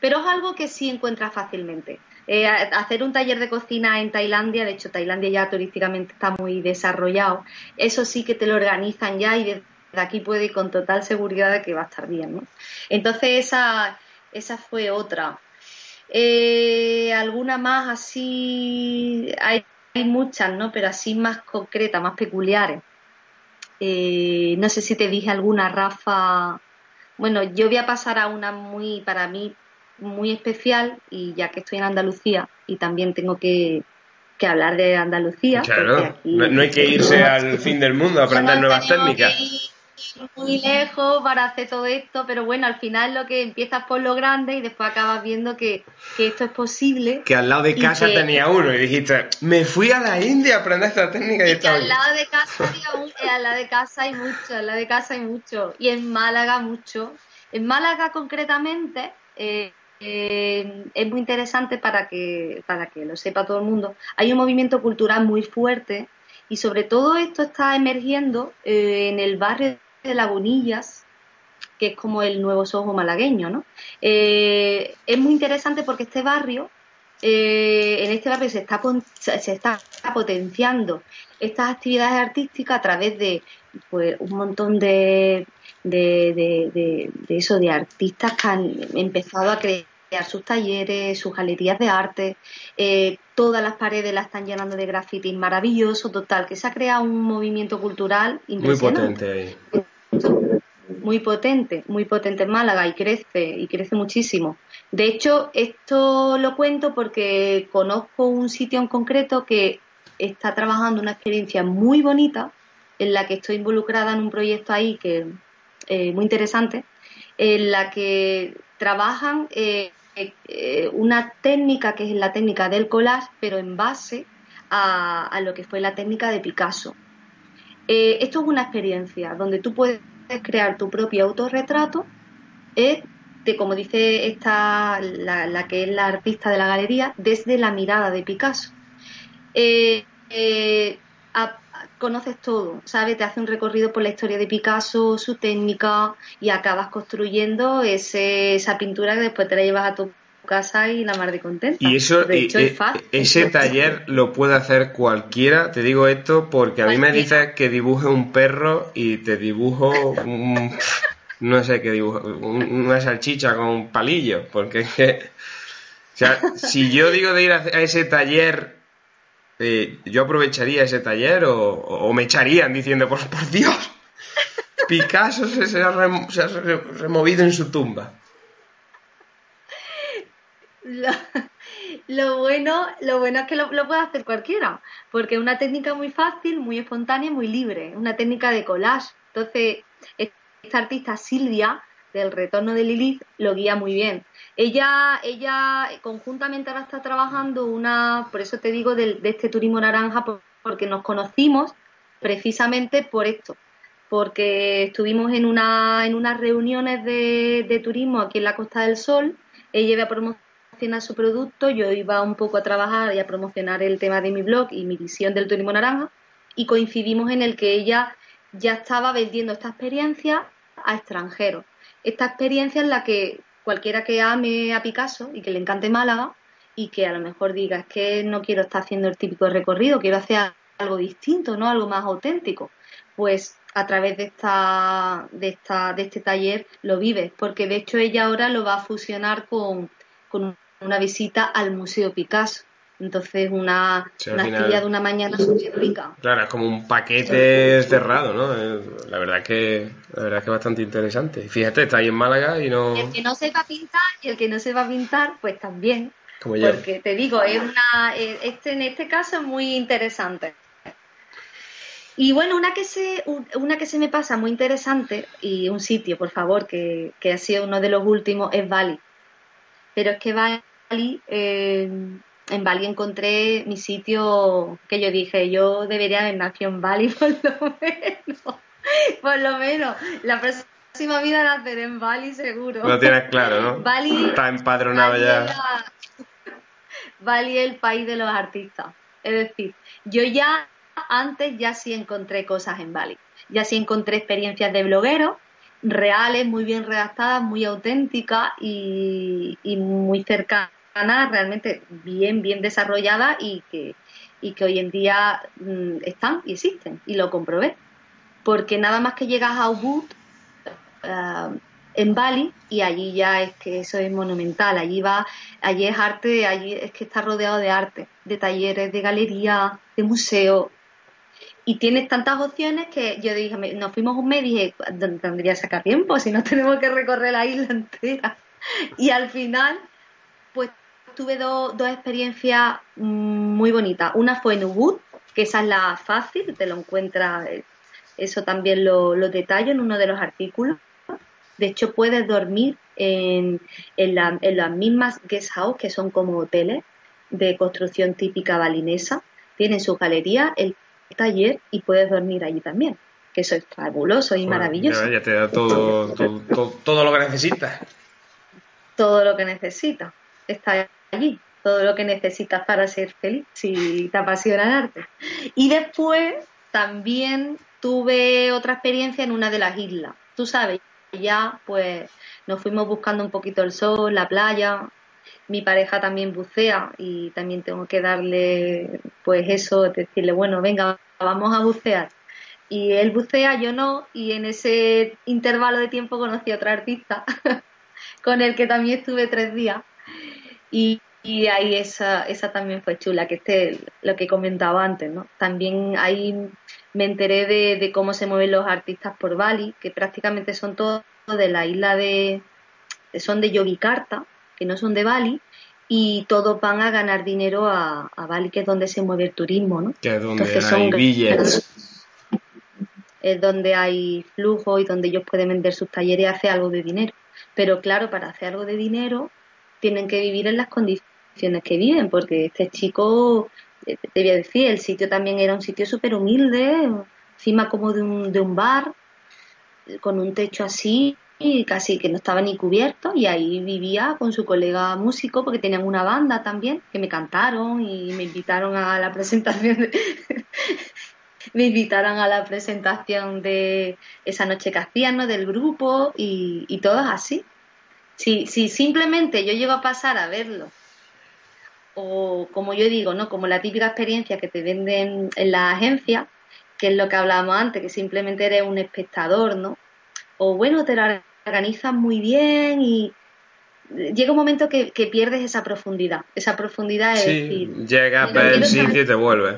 pero es algo que sí encuentras fácilmente. Eh, hacer un taller de cocina en Tailandia, de hecho Tailandia ya turísticamente está muy desarrollado, eso sí que te lo organizan ya y desde aquí puede con total seguridad que va a estar bien, ¿no? Entonces esa, esa fue otra. Eh, alguna más así, hay, hay muchas, ¿no? Pero así más concretas, más peculiares. Eh, no sé si te dije alguna, Rafa. Bueno, yo voy a pasar a una muy, para mí, muy especial, y ya que estoy en Andalucía y también tengo que, que hablar de Andalucía. Claro, aquí- no, no hay que irse al fin del mundo a aprender no nuevas técnicas. que ir muy lejos para hacer todo esto, pero bueno, al final lo que empiezas por lo grande y después acabas viendo que, que esto es posible. Que al lado de casa que- tenía uno y dijiste, me fui a la India a aprender esta técnica y Y que al lado de casa había eh, al lado de casa hay mucho, al lado de casa hay mucho. Y en Málaga mucho. En Málaga concretamente eh, eh, es muy interesante para que, para que lo sepa todo el mundo. Hay un movimiento cultural muy fuerte y sobre todo esto está emergiendo eh, en el barrio de Lagunillas, que es como el nuevo Soho malagueño, ¿no? Eh, es muy interesante porque este barrio, eh, en este barrio se está, se está potenciando estas actividades artísticas a través de pues, un montón de, de, de- de- de eso, de artistas que han empezado a crear sus talleres, sus galerías de arte, eh, todas las paredes las están llenando de grafitis maravilloso, total, que se ha creado un movimiento cultural Muy impresionante. potente ahí. Muy potente, muy potente en Málaga y crece, y crece muchísimo. De hecho, esto lo cuento porque conozco un sitio en concreto que está trabajando una experiencia muy bonita en la que estoy involucrada en un proyecto ahí que eh, muy interesante, en la que trabajan eh, eh, una técnica que es la técnica del collage, pero en base a, lo que fue la técnica de Picasso. Eh, esto es una experiencia donde tú puedes crear tu propio autorretrato como dice esta, la, la que es la artista de la galería, desde la mirada de Picasso. Conoces todo, ¿sabes? Te hace un recorrido por la historia de Picasso, su técnica, y acabas construyendo ese, esa pintura que después te la llevas a tu casa y la mar de contenta. Y eso, de y- hecho, e- es fácil. ese taller lo puede hacer cualquiera. Te digo esto porque a mí me dices que dibuje un perro y te dibujo un, no sé qué dibujo, un- una salchicha con un palillo. Porque es que, o sea, si yo digo de ir a ese taller, yo aprovecharía ese taller o, o me echarían diciendo, por, Dios, Picasso se, se ha removido en su tumba. Lo, bueno, lo bueno es que lo, lo puede hacer cualquiera, porque es una técnica muy fácil, muy espontánea muy libre, una técnica de collage. Entonces, esta artista Silvia, del retorno de Lilith, lo guía muy bien. Ella, ella conjuntamente ahora está trabajando una, por eso te digo, del- de, este turismo naranja, por- porque nos conocimos precisamente por esto, porque estuvimos en, una, en unas reuniones de, de turismo aquí en la Costa del Sol, ella iba a promocionar su producto, yo iba un poco a trabajar y a promocionar el tema de mi blog y mi visión del turismo naranja, y coincidimos en el que ella ya estaba vendiendo esta experiencia a extranjeros. Esta experiencia en la que cualquiera que ame a Picasso y que le encante Málaga y que a lo mejor diga es que no quiero estar haciendo el típico recorrido, quiero hacer algo distinto, ¿no? Algo más auténtico. Pues a través de esta, de esta, de este taller lo vives, porque de hecho ella ahora lo va a fusionar con, con una visita al Museo Picasso. Entonces una, Sí, una final- actividad de una mañana súper rica. Claro, es como un paquete cerrado, ¿no? Eh, La verdad que la verdad que es bastante interesante. Fíjate, está ahí en Málaga y no el que no sepa pintar y el que no sepa pintar, pues también. como yo. Porque te digo, es una, eh, este, en este caso es muy interesante. Y bueno, una que se, un- una que se me pasa muy interesante, y un sitio, por favor, que, que ha sido uno de los últimos, es Bali. Pero es que Bali, eh, en Bali encontré mi sitio que yo dije, yo debería haber nacido en Bali por lo menos. Por lo menos. La próxima vida naceré en Bali seguro. Lo tienes claro, ¿no? Bali, Está empadronado Bali ya. es la- Bali es el país de los artistas. Es decir, yo ya antes ya sí encontré cosas en Bali. Ya sí encontré experiencias de blogueros reales, muy bien redactadas, muy auténticas y, y muy cercanas, realmente bien, bien desarrolladas y que, y que hoy en día mm, están y existen. Y lo comprobé. Porque nada más que llegas a Ubud, eh, en Bali y allí ya es que eso es monumental, allí va, allí es arte, allí es que está rodeado de arte, de talleres, de galerías, de museos y tienes tantas opciones que yo dije, nos fuimos un mes y dije, ¿dónde tendría que sacar tiempo si no tenemos que recorrer la isla entera? Y al final, tuve do- dos experiencias mm, muy bonitas. Una fue en Ubud, que esa es la fácil, te lo encuentras, eh, eso también lo, lo detallo en uno de los artículos. De hecho, puedes dormir en, en, la- en las mismas guest house, que son como hoteles de construcción típica balinesa. Tienen su galería, el taller y puedes dormir allí también. Que eso es fabuloso y Bueno, maravilloso. Ya, ya te da todo, todo, todo, todo lo que necesitas. Todo lo que necesitas está allí. Todo lo que necesitas para ser feliz, si te apasiona el arte. Y después también tuve otra experiencia en una de las islas. Tú sabes, ya pues nos fuimos buscando un poquito el sol, la playa. Mi pareja también bucea y también tengo que darle pues eso, decirle, bueno, venga, vamos a bucear. Y él bucea, yo no, y en ese intervalo de tiempo conocí a otra artista con el que también estuve tres días Y, y ahí esa, esa también fue chula, que este, lo que comentaba antes, ¿no? También ahí me enteré de, de cómo se mueven los artistas por Bali, que prácticamente son todos de la isla de, son de Yogyakarta, que no son de Bali, y todos van a ganar dinero a, a Bali, que es donde se mueve el turismo, ¿no? Que es donde Entonces hay son billets. es donde hay flujo y donde ellos pueden vender sus talleres y hacer algo de dinero. Pero claro, para hacer algo de dinero tienen que vivir en las condiciones que viven, porque este chico, eh, te voy a decir, el sitio también era un sitio súper humilde, encima como de un, de un bar, con un techo así, y casi que no estaba ni cubierto, y ahí vivía con su colega músico, porque tenían una banda también, que me cantaron y me invitaron a la presentación de, me invitaron a la presentación de esa noche que hacían, ¿no? Del grupo y, y todo es así. Si, si simplemente yo llego a pasar a verlo, o como yo digo, ¿no? Como la típica experiencia que te venden en la agencia, que es lo que hablábamos antes, que simplemente eres un espectador, ¿no? O bueno, te lo organizas muy bien y llega un momento que, que pierdes esa profundidad. Esa profundidad es Sí, decir, llegas, ves el sitio y te vuelves.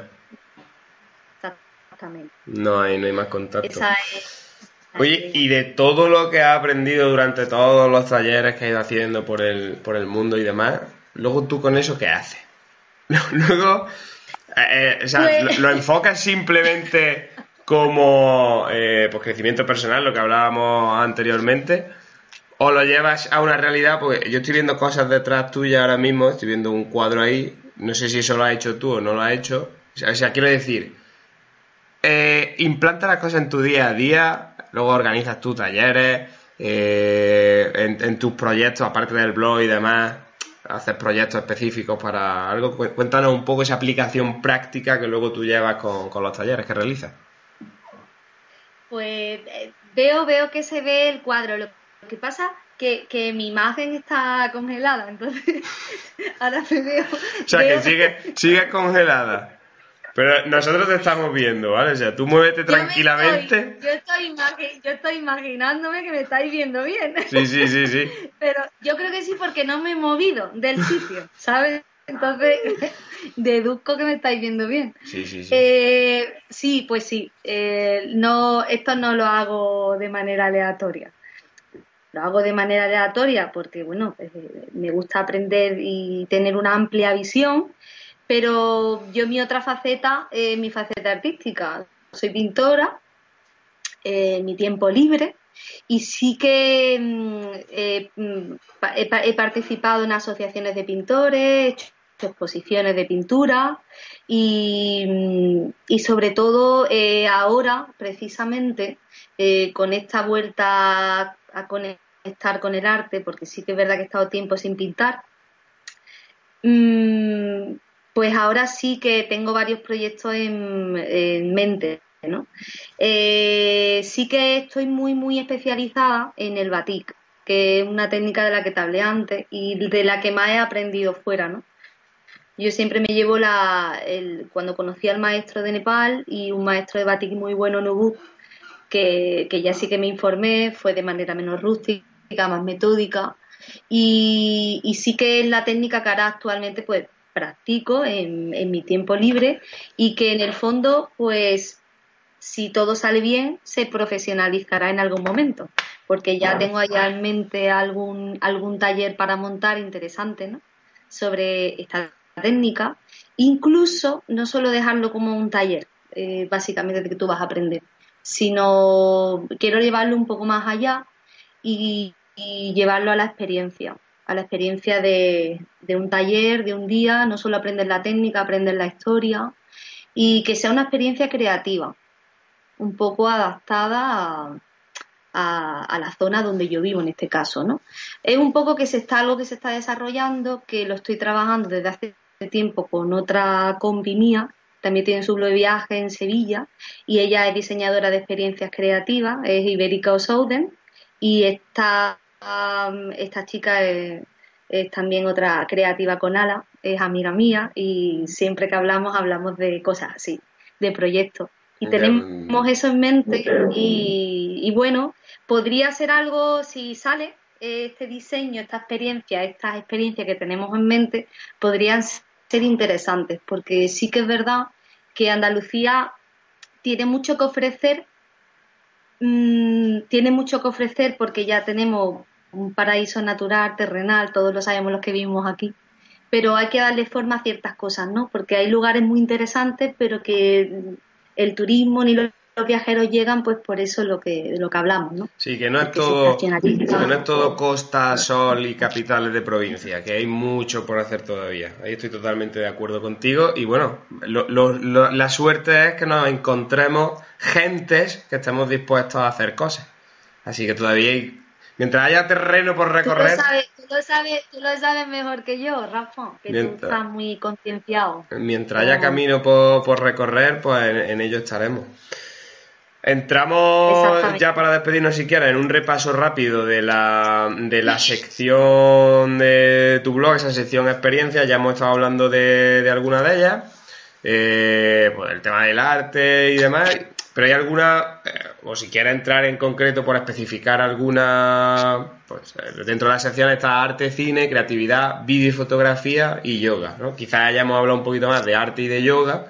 exactamente. No hay, no hay más contacto. Esa es. Oye, y de todo lo que has aprendido durante todos los talleres que has ido haciendo por el, por el mundo y demás, luego tú con eso, ¿qué haces? Luego, eh, eh, o sea, Pues- lo, lo enfocas simplemente como eh, pues crecimiento personal, lo que hablábamos anteriormente, o lo llevas a una realidad, porque yo estoy viendo cosas detrás tuya ahora mismo, estoy viendo un cuadro ahí, no sé si eso lo has hecho tú o no lo has hecho, o sea, quiero decir, eh, implanta las cosas en tu día a día, luego organizas tus talleres, eh, en, en tus proyectos, aparte del blog y demás, haces proyectos específicos para algo. Cu- Cuéntanos un poco esa aplicación práctica que luego tú llevas con, con los talleres que realizas. Pues eh, veo, veo que se ve el cuadro. Lo que pasa que, que mi imagen está congelada, entonces ahora me veo. O sea, veo- que sigue, sigue congelada. Pero nosotros te estamos viendo, ¿vale? O sea, tú muévete Yo me tranquilamente. estoy- yo, estoy yo estoy imaginándome que me estáis viendo bien. Sí, sí, sí, sí. Pero yo creo que sí porque no me he movido del sitio, ¿sabes? Entonces deduzco que me estáis viendo bien. Sí, sí, sí. Eh, sí, pues sí. Eh, no, esto no lo hago de manera aleatoria. Lo hago de manera aleatoria porque, bueno, eh, me gusta aprender y tener una amplia visión, pero yo mi otra faceta es mi faceta artística. Soy pintora, eh, mi tiempo libre, y sí que mm, mm, he, pa- he participado en asociaciones de pintores, he hecho exposiciones de pintura y, mm, y sobre todo eh, ahora, precisamente, eh, con esta vuelta a conectar con el arte, porque sí que es verdad que he estado tiempo sin pintar, pues ahora sí que tengo varios proyectos en, en mente, ¿no? Eh, sí que estoy muy, muy especializada en el batik, que es una técnica de la que te hablé antes y de la que más he aprendido fuera, ¿no? Yo siempre me llevo la, el, cuando conocí al maestro de Nepal y un maestro de batik muy bueno, Nubuk, que, que ya sí que me informé, fue de manera menos rústica, más metódica, y, y sí que es la técnica que ahora actualmente pues practico en, en mi tiempo libre y que en el fondo pues si todo sale bien se profesionalizará en algún momento porque ya tengo allá en mente algún algún taller para montar interesante ¿no? sobre esta técnica. Incluso no solo dejarlo como un taller eh, básicamente de que tú vas a aprender sino quiero llevarlo un poco más allá y, y llevarlo a la experiencia, a la experiencia de, un taller, de un día, no solo aprender la técnica, aprender la historia y que sea una experiencia creativa, un poco adaptada a, la zona donde yo vivo en este caso, ¿no? Es un poco que se está algo que se está desarrollando, que lo estoy trabajando desde hace tiempo con otra compi mía, también tiene su blog de viaje en Sevilla y ella es diseñadora de experiencias creativas, es Ibérica O'Souden y esta, um, esta chica es, es, también otra creativa con ala, es amiga mía y siempre que hablamos hablamos de cosas así, de proyectos. Y tenemos eso en mente y, y bueno, podría ser algo, si sale, este diseño, esta experiencia, estas experiencias que tenemos en mente podrían ser interesantes, porque sí que es verdad que Andalucía tiene mucho que ofrecer, mm, tiene mucho que ofrecer porque ya tenemos un paraíso natural, terrenal, todos lo sabemos los que vivimos aquí, pero hay que darle forma a ciertas cosas, ¿no? Porque hay lugares muy interesantes, pero que el turismo ni los viajeros llegan pues por eso lo que lo que hablamos, ¿no? Sí, que no es Porque todo que no es todo costa, sol y capitales de provincia, que hay mucho por hacer todavía. Ahí estoy totalmente de acuerdo contigo y bueno, lo- lo- lo- la suerte es que nos encontremos gentes que estemos dispuestos a hacer cosas. Así que todavía hay, mientras haya terreno por Tú lo, recorrer, sabes, tú, lo sabes, tú lo sabes mejor que yo, Rafa, que Mientras- tú estás muy concienciado. Mientras haya camino por, por recorrer, pues en, en ello estaremos. Entramos ya para despedirnos si quieres en un repaso rápido de la, de la sección de tu blog, esa sección experiencia, ya hemos estado hablando de, de alguna de ellas, eh, pues el tema del arte y demás, pero hay alguna, eh, o si quieres entrar en concreto por especificar alguna, pues eh, dentro de la sección está arte, cine, creatividad, vídeo y fotografía y yoga, ¿no? Quizás hayamos hablado un poquito más de arte y de yoga,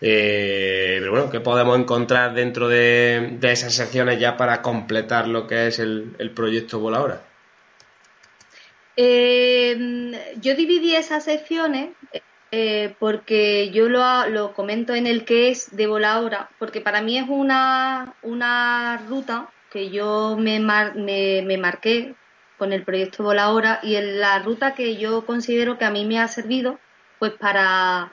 eh, pero bueno, ¿qué podemos encontrar dentro de, de esas secciones ya para completar lo que es el, el proyecto Voladora? Eh, yo dividí esas secciones eh, porque yo lo, lo comento en el que es de voladora, porque para mí es una, una ruta que yo me, me, me marqué con el proyecto Voladora y en la ruta que yo considero que a mí me ha servido pues para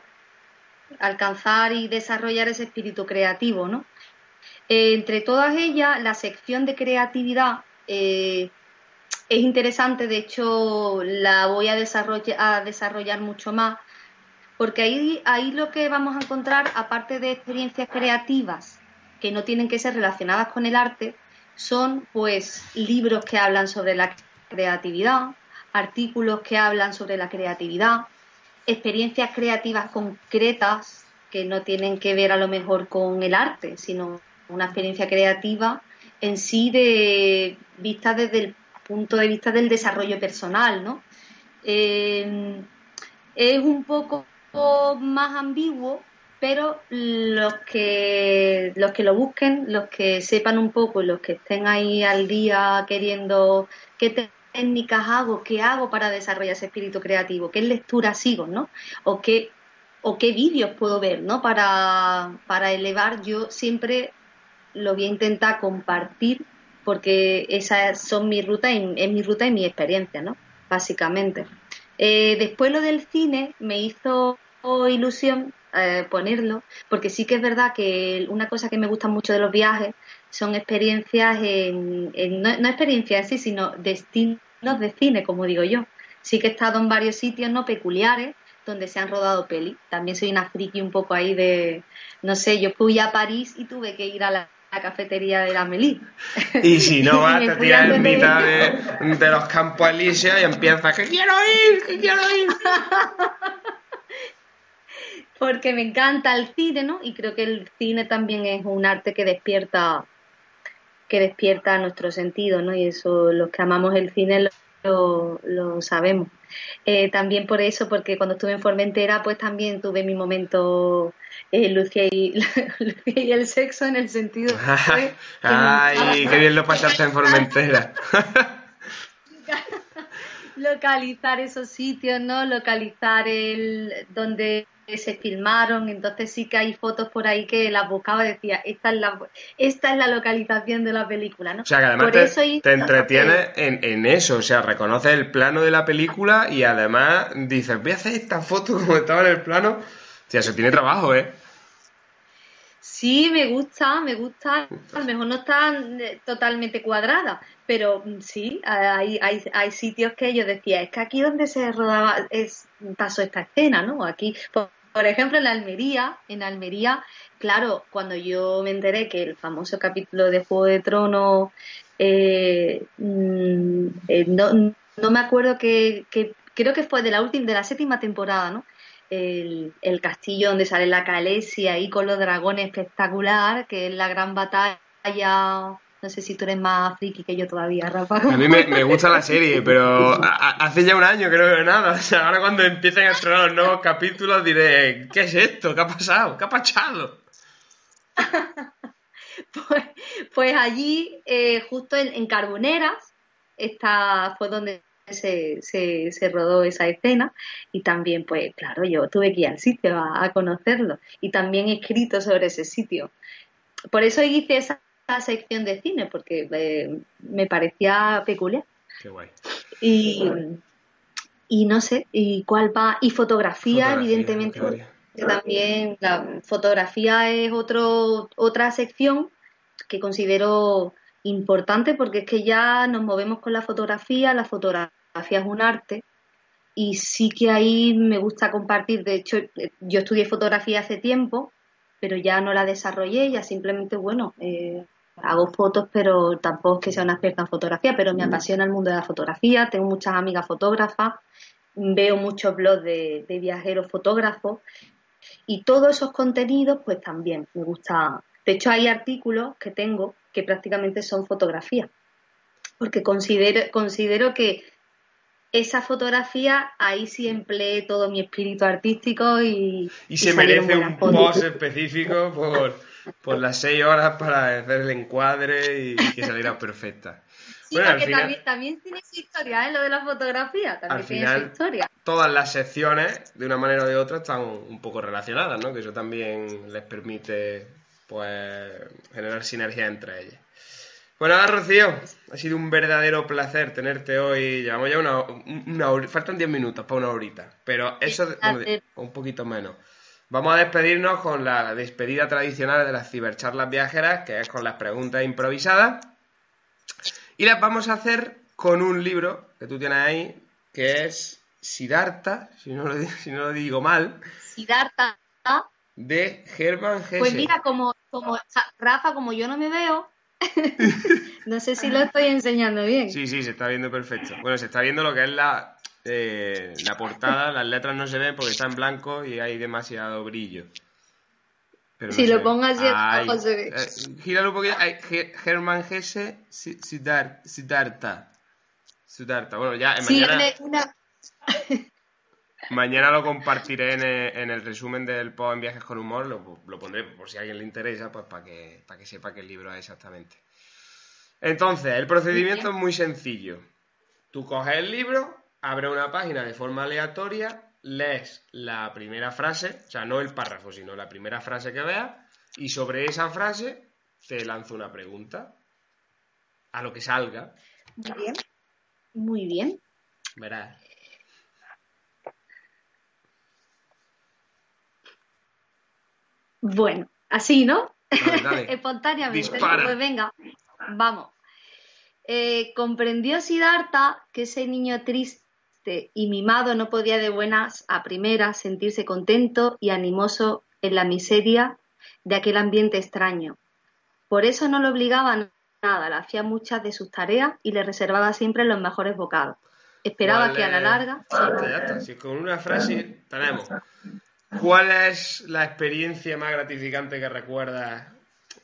alcanzar y desarrollar ese espíritu creativo, ¿no? Eh, entre todas ellas, la sección de creatividad eh, es interesante, de hecho la voy a desarrollar, a desarrollar mucho más, porque ahí, ahí lo que vamos a encontrar, aparte de experiencias creativas que no tienen que ser relacionadas con el arte, son pues libros que hablan sobre la creatividad, artículos que hablan sobre la creatividad, experiencias creativas concretas que no tienen que ver a lo mejor con el arte, sino una experiencia creativa en sí de vista desde el punto de vista del desarrollo personal, ¿no? Eh, es un poco más ambiguo, pero los que los que lo busquen, los que sepan un poco, los que estén ahí al día queriendo qué técnicas hago, qué hago para desarrollar ese espíritu creativo, qué lectura sigo, ¿no? O qué o qué vídeos puedo ver, ¿no? Para, para elevar, yo siempre lo voy a intentar compartir porque esas son mi ruta y es mi ruta y mi experiencia, ¿no? Básicamente. Eh, después lo del cine me hizo ilusión eh, ponerlo, porque sí que es verdad que una cosa que me gusta mucho de los viajes son experiencias en, en- no, no experiencias así, sino destinos de cine, como digo yo. Sí que he estado en varios sitios no peculiares donde se han rodado pelis. También soy una friki un poco ahí de, no sé, yo fui a París y tuve que ir a la, la cafetería de la Meli. Y si no vas, te tiras en mitad de, de los campos elíseos y empiezas que quiero ir, que quiero ir. porque me encanta el cine, ¿no? Y creo que el cine también es un arte que despierta que despierta nuestro sentido, ¿no? Y eso, los que amamos el cine lo, lo, sabemos. Eh, también por eso, porque cuando estuve en Formentera, pues también tuve mi momento eh, Lucia, y, Lucia y el sexo en el sentido... Ay, qué bien lo pasaste en Formentera. localizar esos sitios, ¿no? Localizar el donde se filmaron, entonces sí que hay fotos por ahí que las buscaba y decía, esta es la esta es la localización de la película, ¿no? O sea, que además Por te, eso te entretienes en, en eso, o sea, reconoces el plano de la película y además dices, voy a hacer esta foto como estaba en el plano. O sea, eso tiene trabajo, ¿eh? Sí, me gusta, me gusta. A lo mejor no está eh, totalmente cuadrada, pero mm, sí, hay, hay, hay sitios que yo decía, es que aquí donde se rodaba, es, pasó esta escena, ¿no? Aquí, por, por ejemplo, en Almería, en Almería, claro, cuando yo me enteré que el famoso capítulo de Juego de Tronos, eh, mm, eh, no, no me acuerdo que, que, creo que fue de la última, de la séptima temporada, ¿no? el, el castillo donde sale la Calesia ahí con los dragones espectacular, que es la gran batalla No sé si tú eres más friki que yo todavía, Rafa. A mí me, me gusta la serie, pero a- hace ya un año que no veo nada. O sea, ahora cuando empiecen a estrenar los nuevos capítulos diré, ¿qué es esto? ¿Qué ha pasado? ¿Qué ha pasado? Pues, pues allí, eh, justo en, en Carboneras, esta fue donde se, se, se rodó esa escena y también, pues claro, yo tuve que ir al sitio a, a conocerlo y también he escrito sobre ese sitio. Por eso hice esa, esa sección de cine, porque eh, me parecía peculiar. Qué guay. Y, y no sé, y cuál va, y fotografía, Fotografía, evidentemente, que también la fotografía es otro, otra sección que considero importante porque es que ya nos movemos con la fotografía, la fotografía es un arte y sí que ahí me gusta compartir, de hecho yo estudié fotografía hace tiempo, pero ya no la desarrollé, ya simplemente, bueno, eh, hago fotos, pero tampoco es que sea una experta en fotografía, pero me apasiona el mundo de la fotografía, tengo muchas amigas fotógrafas, veo muchos blogs de, de viajeros fotógrafos y todos esos contenidos pues también me gusta. De hecho hay artículos que tengo que prácticamente son fotografías, porque considero, considero que esa fotografía ahí sí empleé todo mi espíritu artístico y, Y se salieron merece un post específico por, por las seis horas para hacer el encuadre y que saliera perfecta. Sí, Bueno, porque final- también, también tiene su historia, ¿eh? Lo de la fotografía, también Al tiene final- su historia. Todas las secciones, de una manera o de otra, están un poco relacionadas, ¿no? Que eso también les permite, pues, generar sinergia entre ellas. Bueno, nada, Rocío, ha sido un verdadero placer tenerte hoy. Llevamos ya una, una hora, faltan 10 minutos para una horita, pero eso, un poquito menos. Vamos a despedirnos con la despedida tradicional de las cibercharlas viajeras, que es con las preguntas improvisadas. Y las vamos a hacer con un libro que tú tienes ahí, que es Siddhartha, si no lo, di- si no lo digo mal, Siddhartha, de Hermann Hesse. pues mira, como, como Rafa, como yo no me veo, no sé si lo estoy enseñando bien. Sí, sí, se está viendo perfecto. Bueno, se está viendo lo que es la, eh, la portada, las letras no se ven porque está en blanco y hay demasiado brillo. Pero Si lo Ahí. abajo se ve. Eh, gíralo un poquito. Ahí, Ge- Hermann Hesse, Si- Siddhar- Siddhartha. Siddhartha. Bueno, ya eh, mañana, tiene una- mañana lo compartiré en el, en el resumen del post en Viajes con Humor. Lo, lo pondré por si a alguien le interesa, pues para que, para que sepa qué libro es exactamente. Entonces, el procedimiento es muy sencillo. Tú coges el libro, abres una página de forma aleatoria, lees la primera frase, o sea, no el párrafo, sino la primera frase que veas, y sobre esa frase te lanzo una pregunta. A lo que salga, Muy bien. Muy bien. verás. Bueno, así, ¿no? Dale, dale. Espontáneamente. Dispara. Pues venga, vamos. Eh, comprendió Siddhartha que ese niño triste y mimado no podía de buenas a primeras sentirse contento y animoso en la miseria de aquel ambiente extraño. Por eso no lo obligaba a nada, le hacía muchas de sus tareas y le reservaba siempre los mejores bocados. Esperaba ¿Cuál que a la larga... Ya está. Si con una frase tenemos. ¿Cuál es la experiencia más gratificante que recuerdas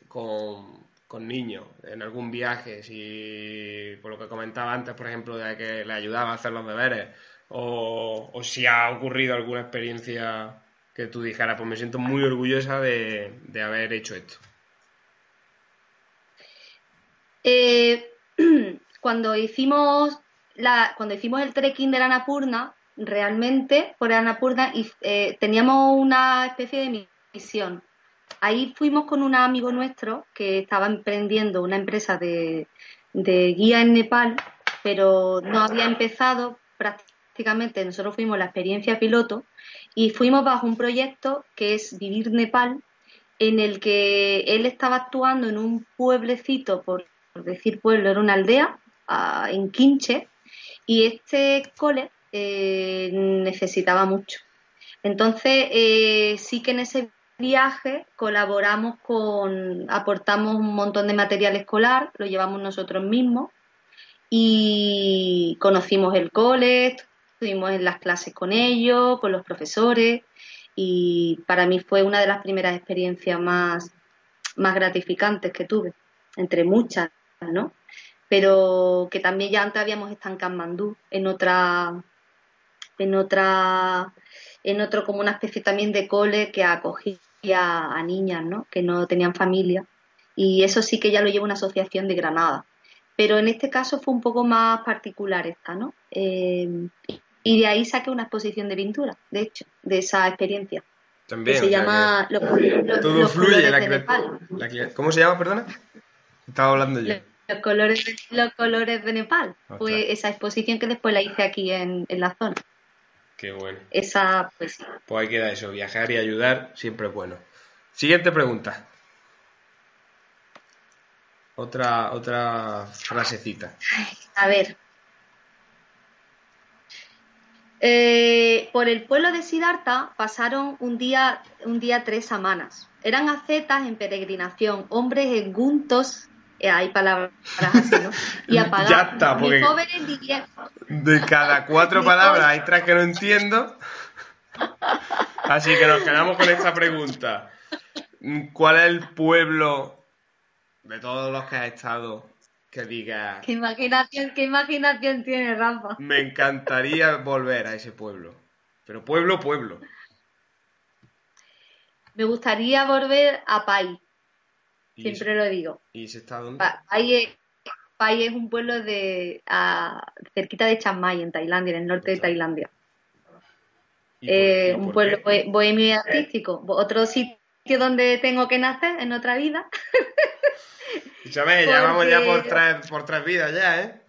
con, con niños en algún viaje? Si, por lo que comentaba antes, por ejemplo, de que le ayudaba a hacer los deberes, o, si ha ocurrido alguna experiencia que tú dijeras, pues me siento muy orgullosa de, de haber hecho esto. Eh, cuando hicimos la, cuando hicimos el trekking de la Annapurna, realmente por y, eh, teníamos una especie de misión. Ahí fuimos con un amigo nuestro que estaba emprendiendo una empresa de, guía en Nepal, pero no había empezado prácticamente. Nosotros fuimos la experiencia piloto y fuimos bajo un proyecto que es Vivir Nepal, en el que él estaba actuando en un pueblecito, por, por decir pueblo, era una aldea, ah, en Quinche, y este cole eh, necesitaba mucho. Entonces, eh, sí que en ese viaje colaboramos con, aportamos un montón de material escolar, lo llevamos nosotros mismos y conocimos el cole, estuvimos en las clases con ellos, con los profesores y para mí fue una de las primeras experiencias más, más gratificantes que tuve, entre muchas, ¿no? Pero que también ya antes habíamos estado en Katmandú, en otra, en otra, en otro como una especie también de cole que acogía a niñas, ¿no? Que no tenían familia. Y eso sí que ya lo lleva una asociación de Granada. Pero en este caso fue un poco más particular esta, ¿no? Eh, y de ahí saqué una exposición de pintura, de hecho, de esa experiencia. También. que se llama que Los, los- todo los fluye. La de la ¿Cómo se llama, perdona? Estaba hablando yo. Los, los colores, los colores de Nepal. Ostras. Fue esa exposición que después la hice aquí en, en la zona. Qué bueno. Esa, pues sí. Pues ahí queda eso. Viajar y ayudar siempre es bueno. Siguiente pregunta. Otra, otra frasecita. A ver. Eh, por el pueblo de Siddhartha pasaron un día, un día tres semanas. Eran ascetas en peregrinación, hombres enguntos, hay palabras así, ¿no? Y apagados. Ya está, porque- jóvenes. De cada cuatro palabras hay tres que no entiendo. Así que nos quedamos con esta pregunta. ¿Cuál es el pueblo de todos los que has estado que diga Qué imaginación, qué imaginación tiene Rafa. me encantaría volver a ese pueblo? Pero pueblo, pueblo. Me gustaría volver a Pai, ¿Y, siempre lo digo. ¿Y se está dónde? Pa- Pai es, Pai es un pueblo de a- cerquita de Chiang Mai, en Tailandia, en el norte de Tailandia. ¿Y por- Eh, un pueblo qué? bohemio y artístico. Otro sitio donde tengo que nacer en otra vida. Escúchame, ya vamos ya por tres, por tres vidas ya, ¿eh?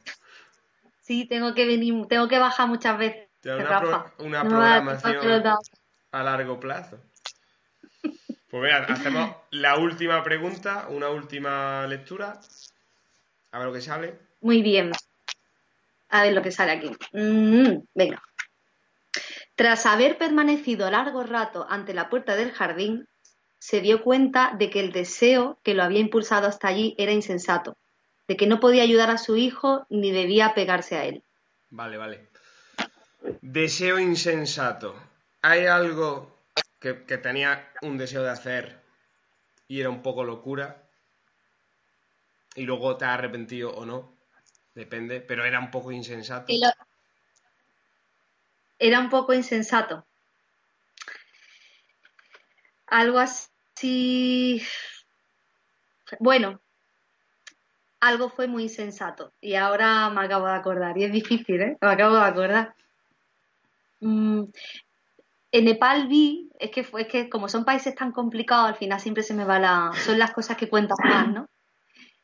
Sí, tengo que venir, tengo que bajar muchas veces. Una, Rafa. pro- No programación a largo plazo. Pues venga, hacemos la última pregunta, una última lectura. A ver lo que sale. Muy bien. A ver lo que sale aquí. Mm, venga. Tras haber permanecido largo rato ante la puerta del jardín, se dio cuenta de que el deseo que lo había impulsado hasta allí era insensato, de que no podía ayudar a su hijo ni debía pegarse a él. Vale, vale. Deseo insensato. ¿Hay algo que, tenía un deseo de hacer y era un poco locura? Y luego te has arrepentido o no. Depende, pero era un poco insensato. Era un poco insensato. Algo así. Bueno, algo fue muy insensato. Y ahora me acabo de acordar. Y es difícil, ¿eh? Me acabo de acordar. Mm, en Nepal vi, es que fue, es que como son países tan complicados, al final siempre se me va la. Son las cosas que cuentan más, ¿no?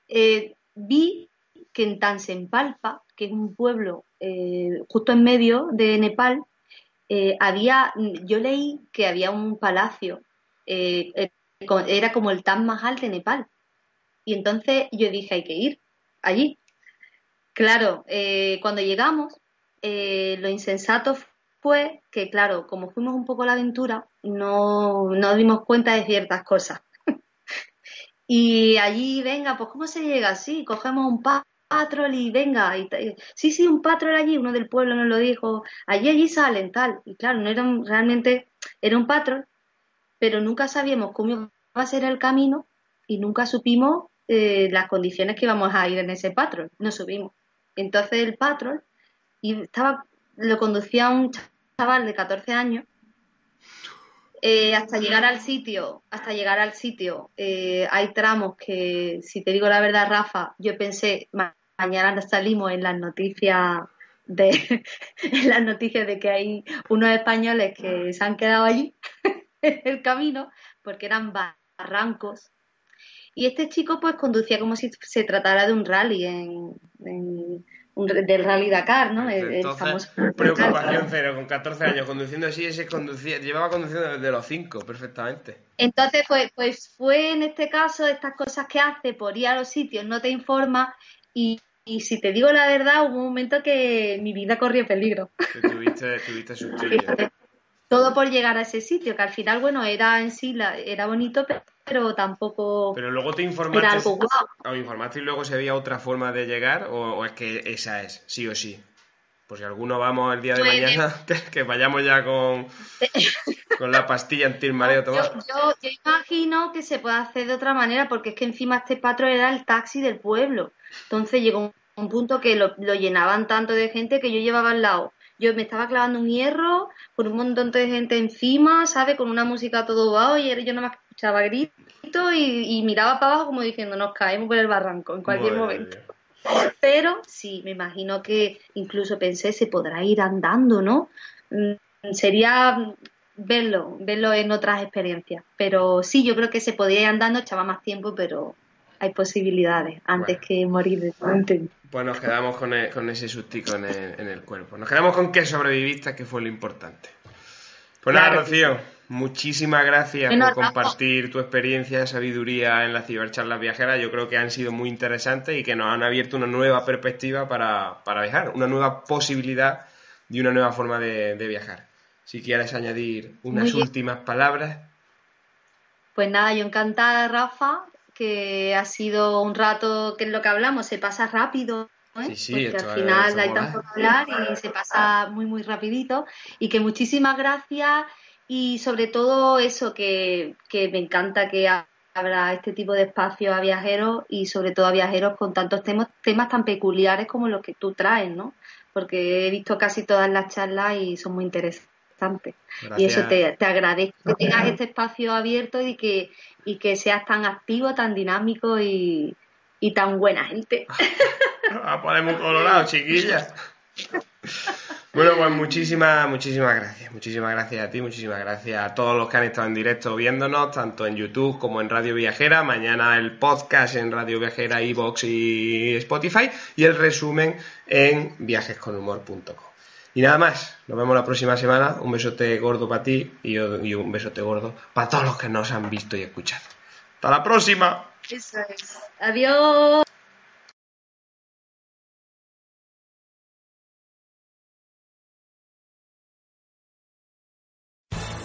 Eh, vi que en Tansenpalpa, que es un pueblo eh, justo en medio de Nepal, eh, había, yo leí que había un palacio, era como el Taj Mahal de Nepal. Y entonces yo dije, hay que ir allí. Claro, cuando llegamos, lo insensato fue que, claro, como fuimos un poco a la aventura, no nos dimos cuenta de ciertas cosas. Y allí, venga, pues ¿cómo se llega? Sí, cogemos un pa- patrol y venga. Y, sí, sí, un patrol allí, uno del pueblo nos lo dijo. Allí, allí salen, tal. Y claro, no era realmente, era un patrol, pero nunca sabíamos cómo iba a ser el camino y nunca supimos eh, las condiciones que íbamos a ir en ese patrol. No subimos. Entonces el patrol y estaba, lo conducía un chaval de 14 años eh, hasta llegar al sitio, hasta llegar al sitio, eh, hay tramos que, si te digo la verdad, Rafa, yo pensé, ma- mañana nos salimos en las noticias de, en las noticias de que hay unos españoles que se han quedado allí en el camino porque eran barrancos. Y este chico pues conducía como si se tratara de un rally en- un- del rally Dakar, ¿no? El preocupación cero, con 14 años conduciendo así, ese conducía, llevaba conduciendo desde los 5 perfectamente. Entonces, pues, pues fue en este caso estas cosas que hace por ir a los sitios, no te informa y, y si te digo la verdad, hubo un momento que mi vida corrió peligro. Que tuviste, tuviste sustillo. Fíjate. Todo por llegar a ese sitio, que al final, bueno, era en sí, la- era bonito, pe- pero tampoco Pero luego te era informaste, algo guau. o informaste y luego se veía otra forma de llegar, o, o es que esa es, sí o sí. Por si alguno vamos el día de Pues- mañana, que, que vayamos ya con, con la pastilla antimareo Yo, tomada. yo, yo imagino que se puede hacer de otra manera, porque es que encima este patrón era el taxi del pueblo. Entonces llegó un, un punto que lo, lo llenaban tanto de gente que yo llevaba al lado. Yo me estaba clavando un hierro con un montón de gente encima, ¿sabes? Con una música todo bajo y yo nada más escuchaba gritos y, y miraba para abajo como diciendo nos caemos por el barranco en cualquier Madre momento. mía. Pero sí, me imagino que incluso pensé, se podrá ir andando, ¿no? Mm, Sería verlo, verlo en otras experiencias. Pero sí, yo creo que se podía ir andando, echaba más tiempo, pero hay posibilidades antes Bueno. que morir de intento. Pues nos quedamos con, e- con ese sustico en el, en el cuerpo. Nos quedamos con que sobreviviste, que fue lo importante. Pues nada, Claro Rocío, muchísimas gracias por compartir tu experiencia, sabiduría en las cibercharlas viajeras. Yo creo que han sido muy interesantes y que nos han abierto una nueva perspectiva para, para viajar, una nueva posibilidad y una nueva forma de, de viajar. Si quieres añadir unas últimas palabras. Pues nada, yo encantada, Rafa, que ha sido un rato que es lo que hablamos, se pasa rápido. ¿eh? Sí, sí, Porque al final hay tanto que hablar y se pasa muy, muy rapidito. Y que muchísimas gracias y sobre todo eso, que, que me encanta que habrá este tipo de espacios a viajeros y sobre todo a viajeros con tantos temas, temas tan peculiares como los que tú traes, ¿no? Porque he visto casi todas las charlas y son muy interesantes. Y eso te, te agradezco que tengas este espacio abierto y que, y que seas tan activo, tan dinámico y, y tan buena gente. Ah, ponemos un colorado, chiquilla. Bueno, pues muchísimas, muchísimas gracias. Muchísimas gracias a ti, muchísimas gracias a todos los que han estado en directo viéndonos, tanto en YouTube como en Radio Viajera. Mañana el podcast en Radio Viajera, iVoox y Spotify. Y el resumen en viajesconhumor.com. Y nada más, nos vemos la próxima semana. Un besote gordo para ti y un besote gordo para todos los que nos han visto y escuchado. ¡Hasta la próxima! Adiós.